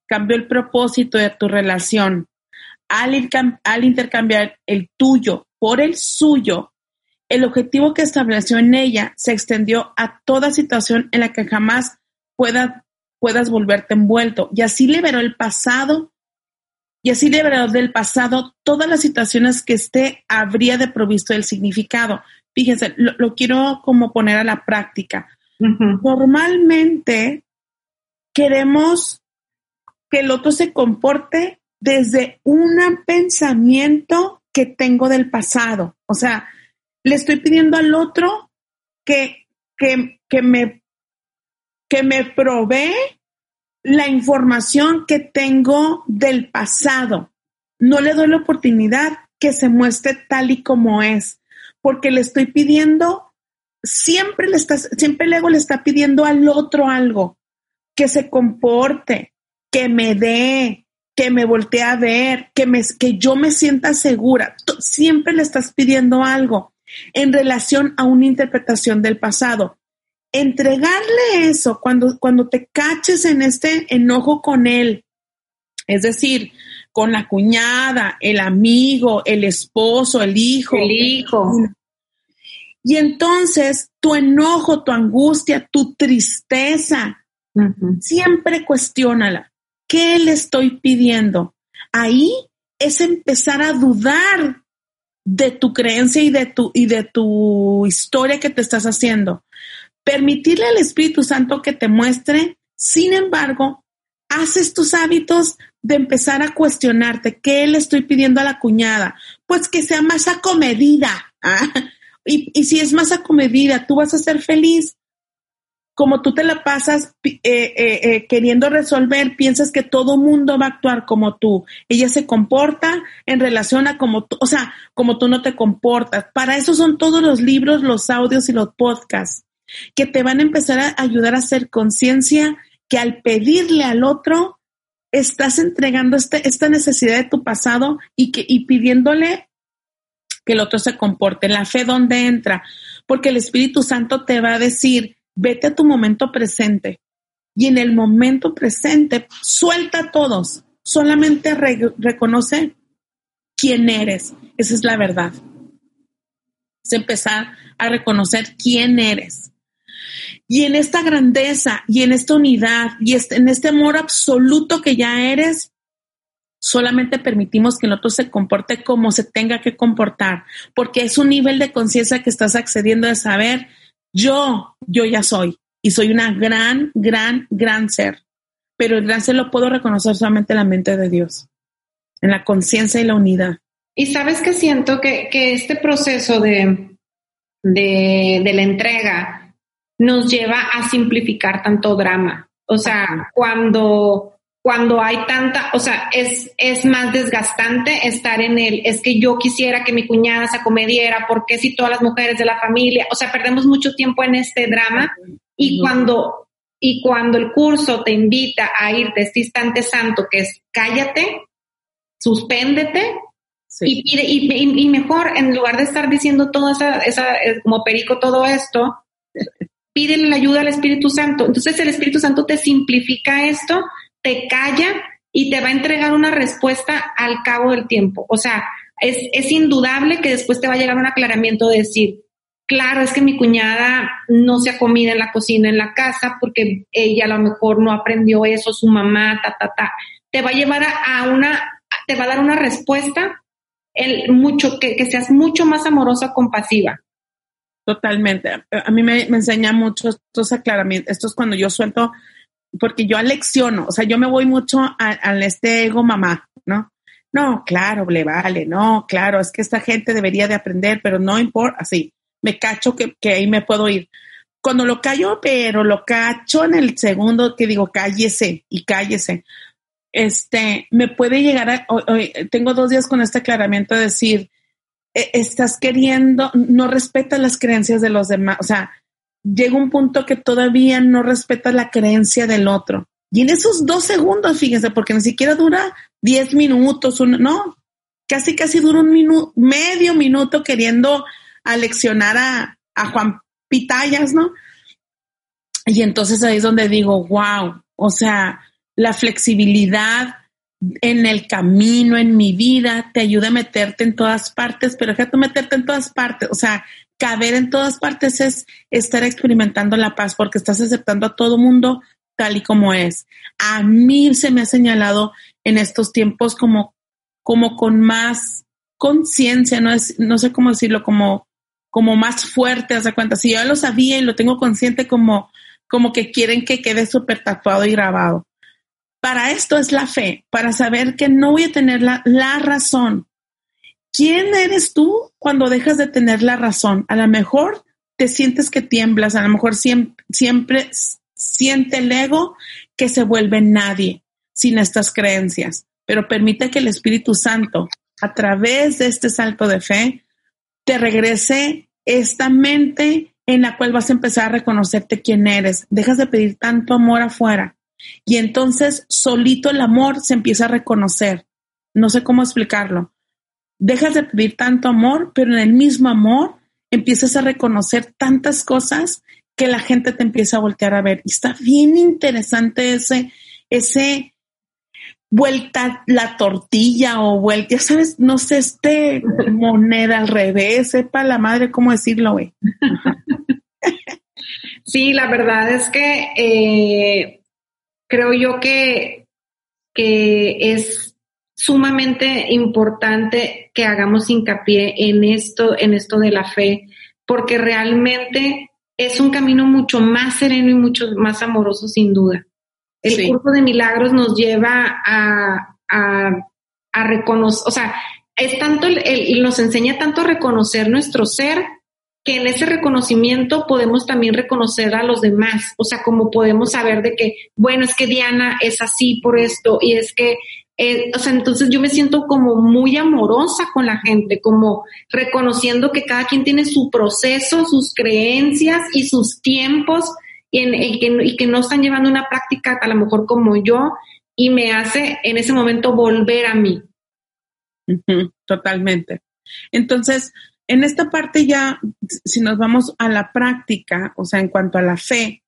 A: cambió el propósito de tu relación al, al intercambiar el tuyo por el suyo, el objetivo que estableció en ella se extendió a toda situación en la que jamás pueda, puedas volverte envuelto. Y así liberó el pasado, y así liberó del pasado todas las situaciones que este habría de provisto del significado. Fíjense, lo, quiero como poner a la práctica. Normalmente queremos que el otro se comporte desde un pensamiento que tengo del pasado. O sea, le estoy pidiendo al otro que, que, que, me, que me provee la información que tengo del pasado. No le doy la oportunidad que se muestre tal y como es, porque le estoy pidiendo, siempre le está, siempre el le está pidiendo al otro algo, que se comporte, que me dé, que me voltee a ver, que, me, que yo me sienta segura. Siempre le estás pidiendo algo en relación a una interpretación del pasado. Entregarle eso cuando, cuando te caches en este enojo con él, es decir, con la cuñada, el amigo, el esposo, el hijo.
B: El hijo.
A: Y entonces tu enojo, tu angustia, tu tristeza, siempre cuestiónala. ¿Qué le estoy pidiendo? Ahí es empezar a dudar de tu creencia y de tu, y de tu historia que te estás haciendo. Permitirle al Espíritu Santo que te muestre, sin embargo, haces tus hábitos de empezar a cuestionarte, ¿qué le estoy pidiendo a la cuñada? Pues que sea más acomedida. ¿ah? Y, si es más acomedida, tú vas a ser feliz como tú te la pasas eh, eh, eh, queriendo resolver, piensas que todo mundo va a actuar como tú. Ella se comporta en relación a como tú, o sea, como tú no te comportas. Para eso son todos los libros, los audios y los podcasts, que te van a empezar a ayudar a hacer conciencia que al pedirle al otro, estás entregando este, esta necesidad de tu pasado y, que, y pidiéndole que el otro se comporte. La fe, ¿dónde entra? Porque el Espíritu Santo te va a decir, vete a tu momento presente y en el momento presente suelta a todos, solamente reconoce quién eres, esa es la verdad. Es empezar a reconocer quién eres. Y en esta grandeza y en esta unidad y este, en este amor absoluto que ya eres, solamente permitimos que el otro se comporte como se tenga que comportar, porque es un nivel de conciencia que estás accediendo a saber yo, yo ya soy y soy una gran, gran, gran ser. Pero el gran ser lo puedo reconocer solamente en la mente de Dios, en la conciencia y la unidad.
B: Y sabes que siento que, este proceso de, de, de la entrega nos lleva a simplificar tanto drama. O sea, cuando cuando hay tanta, o sea, es, es más desgastante estar en él. Es que yo quisiera que mi cuñada se acomediera, porque si todas las mujeres de la familia, o sea, perdemos mucho tiempo en este drama y cuando, y cuando el curso te invita a irte este instante santo, que es cállate, suspéndete, Y, y, y, mejor, en lugar de estar diciendo todo esa, esa, como perico todo esto, pídele la ayuda al Espíritu Santo. Entonces el Espíritu Santo te simplifica esto te calla y te va a entregar una respuesta al cabo del tiempo. O sea, es, es indudable que después te va a llegar un aclaramiento de decir, claro, es que mi cuñada no se comida en la cocina, en la casa, porque ella a lo mejor no aprendió eso, su mamá, ta, ta, ta. Te va a llevar a, una, te va a dar una respuesta el mucho, que seas mucho más amorosa, compasiva.
A: Totalmente. A mí me, enseña mucho estos aclaramientos. Esto es cuando yo suelto porque yo alecciono, o sea, yo me voy mucho al este ego mamá, ¿no? No, claro, le vale, no, claro, es que esta gente debería de aprender, pero no importa, así, me cacho que, ahí me puedo ir. cuando lo callo, pero lo cacho en el segundo que digo, cállese y cállese. Este, me puede llegar a, tengo dos días con este aclaramiento de decir, estás queriendo, no respetas las creencias de los demás, o sea, llega un punto que todavía no respetas la creencia del otro. Y en esos dos segundos, fíjense, porque ni siquiera dura diez minutos, no, casi casi dura un minuto, medio minuto queriendo aleccionar a, a Juan Pitayas, ¿no? Y entonces ahí es donde digo, wow, o sea, la flexibilidad en el camino, en mi vida, te ayuda a meterte en todas partes, pero déjate meterte en todas partes, o sea, caber en todas partes es estar experimentando la paz porque estás aceptando a todo mundo tal y como es. A mí se me ha señalado en estos tiempos como, como con más conciencia, no es, no sé cómo decirlo, como, como más fuerte, hace cuenta. Si yo lo sabía y lo tengo consciente como, como que quieren que quede súper tatuado y grabado. Para esto es la fe, para saber que no voy a tener la, la razón. ¿Quién eres tú cuando dejas de tener la razón? A lo mejor te sientes que tiemblas, a lo mejor siempre, siempre siente el ego que se vuelve nadie sin estas creencias, pero permite que el Espíritu Santo, a través de este salto de fe, te regrese esta mente en la cual vas a empezar a reconocerte quién eres. Dejas de pedir tanto amor afuera y entonces solito el amor se empieza a reconocer. No sé cómo explicarlo. Dejas de pedir tanto amor, pero en el mismo amor empiezas a reconocer tantas cosas que la gente te empieza a voltear a ver. Y está bien interesante ese, ese vuelta la tortilla o vuelta, ya sabes, no sé, este moneda al revés, sepa la madre cómo decirlo, güey.
B: Sí, la verdad es que eh, creo yo que, que es sumamente importante que hagamos hincapié en esto, en esto de la fe, porque realmente es un camino mucho más sereno y mucho más amoroso, sin duda. El curso de milagros nos lleva a, a, reconocer, o sea, es tanto, el, nos enseña tanto a reconocer nuestro ser que en ese reconocimiento podemos también reconocer a los demás, o sea, como podemos saber de que, bueno, es que Diana es así por esto y es que eh, o sea, entonces yo me siento como muy amorosa con la gente, como reconociendo que cada quien tiene su proceso, sus creencias y sus tiempos y, que, y que no están llevando una práctica a lo mejor como yo y me hace en ese momento volver a mí.
A: Totalmente. Entonces, en esta parte ya, si nos vamos a la práctica, o sea, en cuanto a la fe,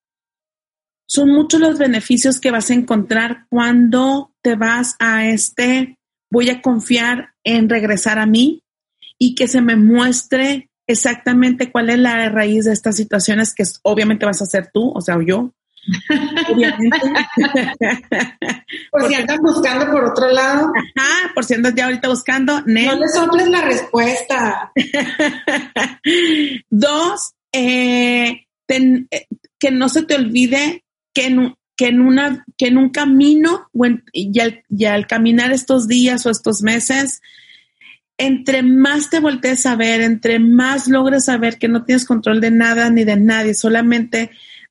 A: son muchos los beneficios que vas a encontrar cuando te vas a este, voy a confiar en regresar a mí y que se me muestre exactamente cuál es la raíz de estas situaciones que obviamente vas a hacer tú, o sea, yo. Obviamente.
B: por si andas buscando por otro lado.
A: Ajá, por si andas ya ahorita buscando.
B: No le soples la respuesta.
A: Dos, eh, eh, que no se te olvide que en, que en, una, que en un camino y, al, caminar estos días o estos meses, entre más te voltees a ver, entre más logres saber que no tienes control de nada ni de nadie, solamente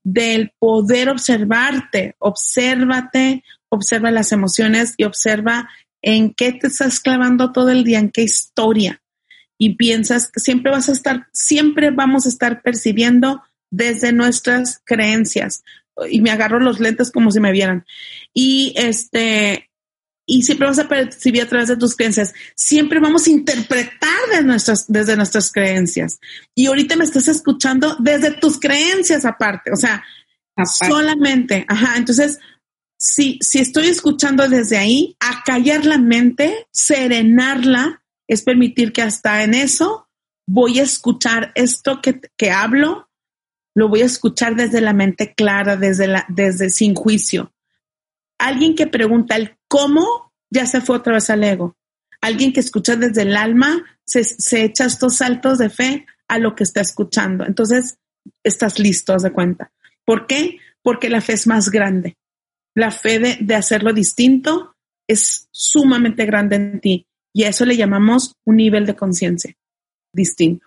A: del poder observarte, obsérvate, observa las emociones y observa en qué te estás clavando todo el día, en qué historia. Y piensas que siempre vas a estar, siempre vamos a estar percibiendo desde nuestras creencias y me agarro los lentes como si me vieran. Y este, y siempre vas a percibir a través de tus creencias. Siempre vamos a interpretar de nuestras, desde nuestras creencias. Y ahorita me estás escuchando desde tus creencias aparte. O sea, solamente, ajá. Entonces, si, si estoy escuchando desde ahí, a callar la mente, serenarla, es permitir que hasta en eso voy a escuchar esto que, que hablo lo voy a escuchar desde la mente clara, desde, la, desde sin juicio. Alguien que pregunta el cómo, ya se fue otra vez al ego. Alguien que escucha desde el alma, se, se echa estos saltos de fe a lo que está escuchando. Entonces, estás listo, haz de cuenta. ¿Por qué? Porque la fe es más grande. La fe de, de hacerlo distinto es sumamente grande en ti y a eso le llamamos un nivel de conciencia distinto.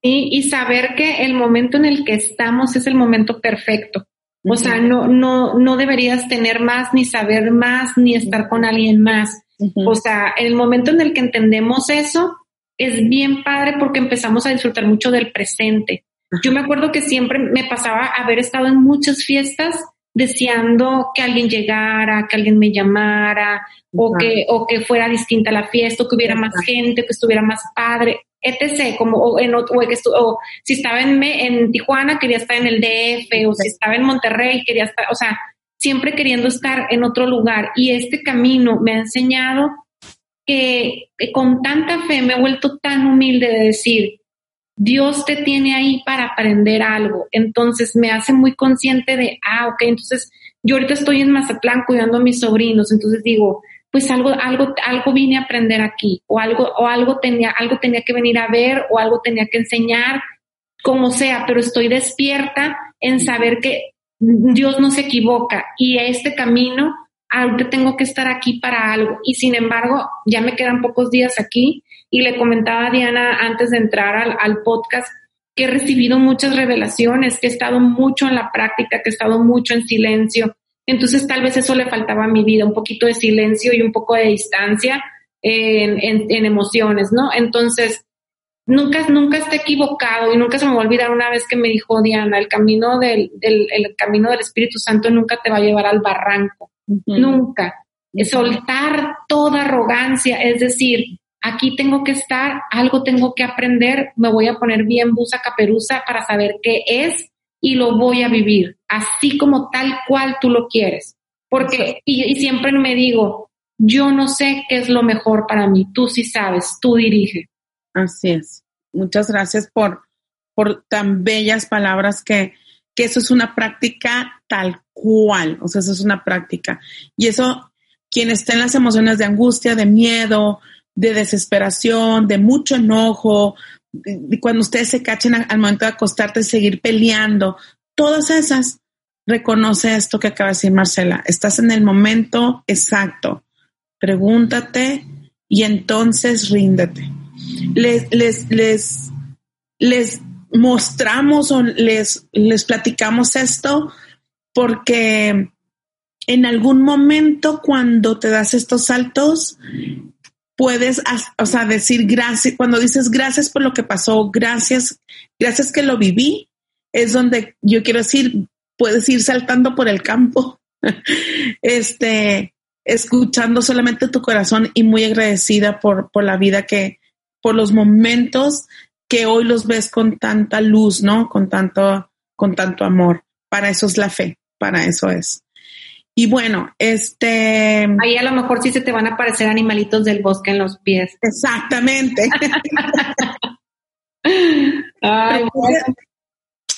B: y saber que el momento en el que estamos es el momento perfecto. O sea, no, no, no deberías tener más, ni saber más, ni estar con alguien más. O sea, el momento en el que entendemos eso es bien padre porque empezamos a disfrutar mucho del presente. Yo me acuerdo que siempre me pasaba haber estado en muchas fiestas deseando que alguien llegara, que alguien me llamara, o que, o que fuera distinta la fiesta, o que hubiera más gente, que estuviera más padre, etc. Como, o, en, o, que o si estaba en, en Tijuana, quería estar en el DF, o si estaba en Monterrey, quería estar, o sea, siempre queriendo estar en otro lugar. Y este camino me ha enseñado que, que con tanta fe me he vuelto tan humilde de decir, Dios te tiene ahí para aprender algo. Entonces me hace muy consciente de, ah, ok, entonces yo ahorita estoy en Mazatlán cuidando a mis sobrinos, entonces digo, pues algo, algo, algo vine a aprender aquí, o algo, o algo tenía, algo tenía que venir a ver, o algo tenía que enseñar, como sea, pero estoy despierta en saber que Dios no se equivoca y este camino, ahorita tengo que estar aquí para algo. Y sin embargo, ya me quedan pocos días aquí y le comentaba a Diana antes de entrar al, podcast que he recibido muchas revelaciones, que he estado mucho en la práctica, que he estado mucho en silencio. Entonces tal vez eso le faltaba a mi vida, un poquito de silencio y un poco de distancia en, emociones, ¿no? Entonces, nunca, nunca esté equivocado y nunca se me va a olvidar una vez que me dijo Diana, el camino del, el camino del Espíritu Santo nunca te va a llevar al barranco, nunca. Soltar toda arrogancia, es decir, aquí tengo que estar, algo tengo que aprender, me voy a poner bien busa caperuza para saber qué es y lo voy a vivir, así como tal cual tú lo quieres. Porque, y, siempre me digo, yo no sé qué es lo mejor para mí, tú sí sabes, tú dirige.
A: Así es. Muchas gracias por, por tan bellas palabras que, que eso es una práctica tal cual, o sea, eso es una práctica. Y eso, quien esté en las emociones de angustia, de miedo, de desesperación, de mucho enojo, de, cuando ustedes se cachen al momento de acostarte, seguir peleando, todas esas, reconoce esto que acaba de decir Marcela, estás en el momento exacto, pregúntate y entonces ríndete. Les, les, les, les mostramos o les, les platicamos esto porque en algún momento cuando te das estos saltos, puedes, o sea, decir gracias, cuando dices gracias por lo que pasó, gracias, gracias que lo viví, es donde yo quiero decir, puedes ir saltando por el campo, este, escuchando solamente tu corazón y muy agradecida por, por la vida que, por los momentos que hoy los ves con tanta luz, ¿no? Con tanto, con tanto amor. Para eso es la fe, para eso es. Y bueno, este...
B: Ahí a lo mejor sí se te van a aparecer animalitos del bosque en los pies.
A: Exactamente.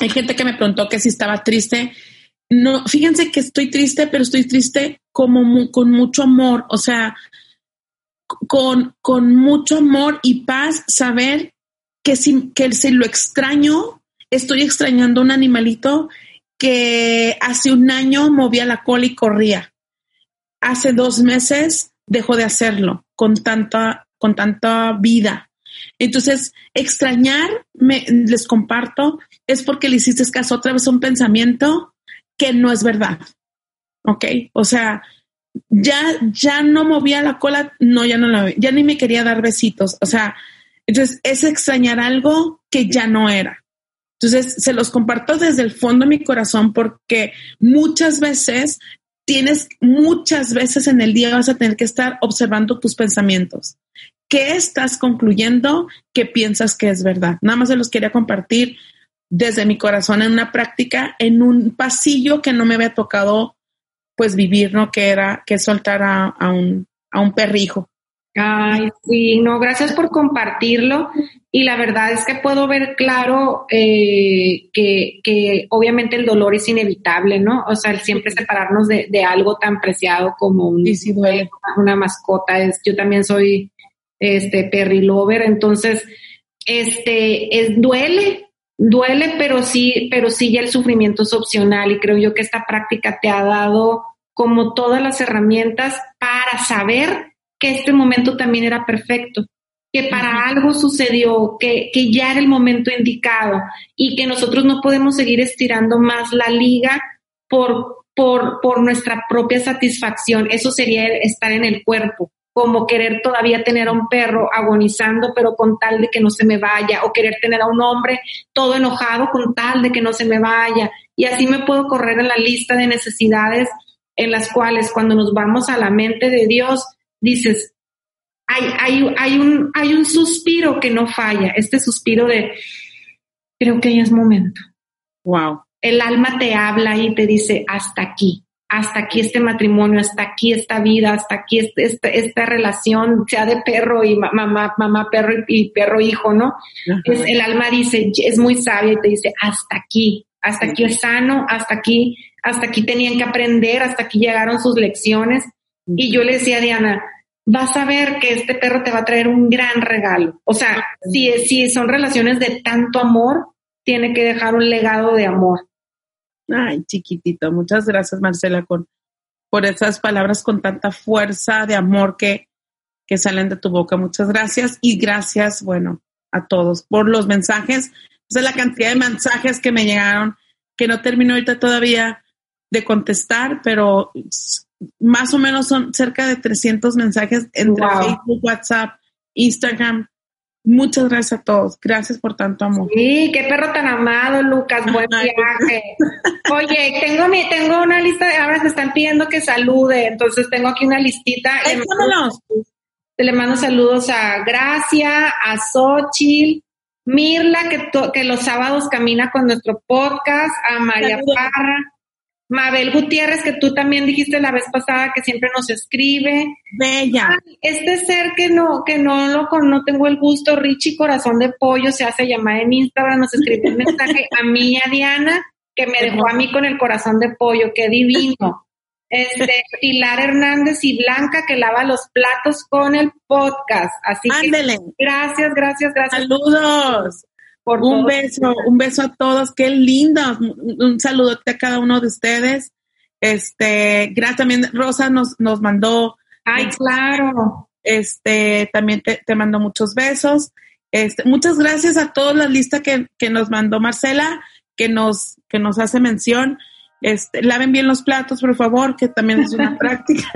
A: Hay gente que me preguntó que si estaba triste. No, fíjense que estoy triste, pero estoy triste como con mucho amor, o sea, con, con mucho amor y paz, saber que si, que si lo extraño, estoy extrañando un animalito que hace un año movía la cola y corría. Hace dos meses dejó de hacerlo con tanta, con tanta vida. Entonces, extrañar, me, les comparto, es porque le hiciste caso otra vez a un pensamiento que no es verdad. ¿Ok? O sea, ya, ya no movía la cola, no, ya no la, ya ni me quería dar besitos. O sea, entonces es extrañar algo que ya no era. Entonces, se los comparto desde el fondo de mi corazón porque muchas veces tienes, muchas veces en el día vas a tener que estar observando tus pensamientos. ¿Qué estás concluyendo que piensas que es verdad? Nada más se los quería compartir desde mi corazón en una práctica, en un pasillo que no me había tocado pues vivir, ¿no? Que era que soltar a, un, a un perrijo.
B: Ay, sí, no, gracias por compartirlo. Y la verdad es que puedo ver claro eh, que, que, obviamente el dolor es inevitable, ¿no? O sea, el siempre separarnos de, de algo tan preciado como un, una mascota. Es, yo también soy este perry lover, entonces, este, es, duele, duele, pero sí, pero sí ya el sufrimiento es opcional y creo yo que esta práctica te ha dado como todas las herramientas para saber que este momento también era perfecto que para algo sucedió, que, que ya era el momento indicado y que nosotros no podemos seguir estirando más la liga por, por, por nuestra propia satisfacción. Eso sería estar en el cuerpo como querer todavía tener a un perro agonizando, pero con tal de que no se me vaya, o querer tener a un hombre todo enojado con tal de que no se me vaya. Y así me puedo correr en la lista de necesidades en las cuales cuando nos vamos a la mente de Dios, dices, hay, hay, hay, un, hay un suspiro que no falla, este suspiro de, creo que ya es momento.
A: Wow.
B: El alma te habla y te dice, hasta aquí hasta aquí este matrimonio, hasta aquí esta vida, hasta aquí esta, esta relación, sea de perro y mamá, mamá perro y, perro hijo, ¿no? Es, el alma dice, es muy sabia y te dice, hasta aquí, hasta aquí es sano, hasta aquí, hasta aquí tenían que aprender, hasta aquí llegaron sus lecciones. Y yo le decía a Diana, vas a ver que este perro te va a traer un gran regalo. O sea, si, si son relaciones de tanto amor, tiene que dejar un legado de amor.
A: Ay, chiquitito, muchas gracias Marcela con, por esas palabras con tanta fuerza de amor que, que salen de tu boca. Muchas gracias y gracias, bueno, a todos por los mensajes. O la cantidad de mensajes que me llegaron, que no termino ahorita todavía de contestar, pero más o menos son cerca de 300 mensajes entre Facebook, WhatsApp, Instagram, Muchas gracias a todos. Gracias por tanto amor.
B: Sí, qué perro tan amado, Lucas. Buen viaje. Oye, tengo mi, tengo una lista, ahora se están pidiendo que salude, entonces tengo aquí una listita. Le mando, saludos a Gracia, a Xochitl, Mirla, que, que los sábados camina con nuestro podcast, a María Parra, Mabel Gutiérrez, que tú también dijiste la vez pasada que siempre nos escribe.
A: Bella.
B: este ser que no, que no lo no tengo el gusto, Richie Corazón de Pollo, se hace llamar en Instagram, nos escribió un mensaje a mí a Diana, que me dejó a mí con el corazón de pollo, qué divino. Este, Pilar Hernández y Blanca que lava los platos con el podcast. Así que gracias, gracias, gracias.
A: Saludos un beso, un beso a todos, qué lindo, un saludote a cada uno de ustedes. Este, gracias también, Rosa nos, nos mandó.
B: Ay, claro.
A: Este, también te, te mando muchos besos. Este, muchas gracias a toda la lista que, que nos mandó Marcela, que nos, que nos hace mención. Este, laven bien los platos, por favor, que también es una práctica.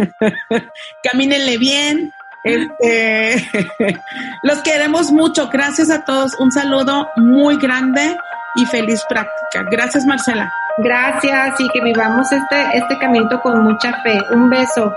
A: Camínenle bien, este, los queremos mucho. Gracias a todos. Un saludo muy grande y feliz práctica. Gracias, Marcela.
B: Gracias y que vivamos este, este camino con mucha fe. Un beso.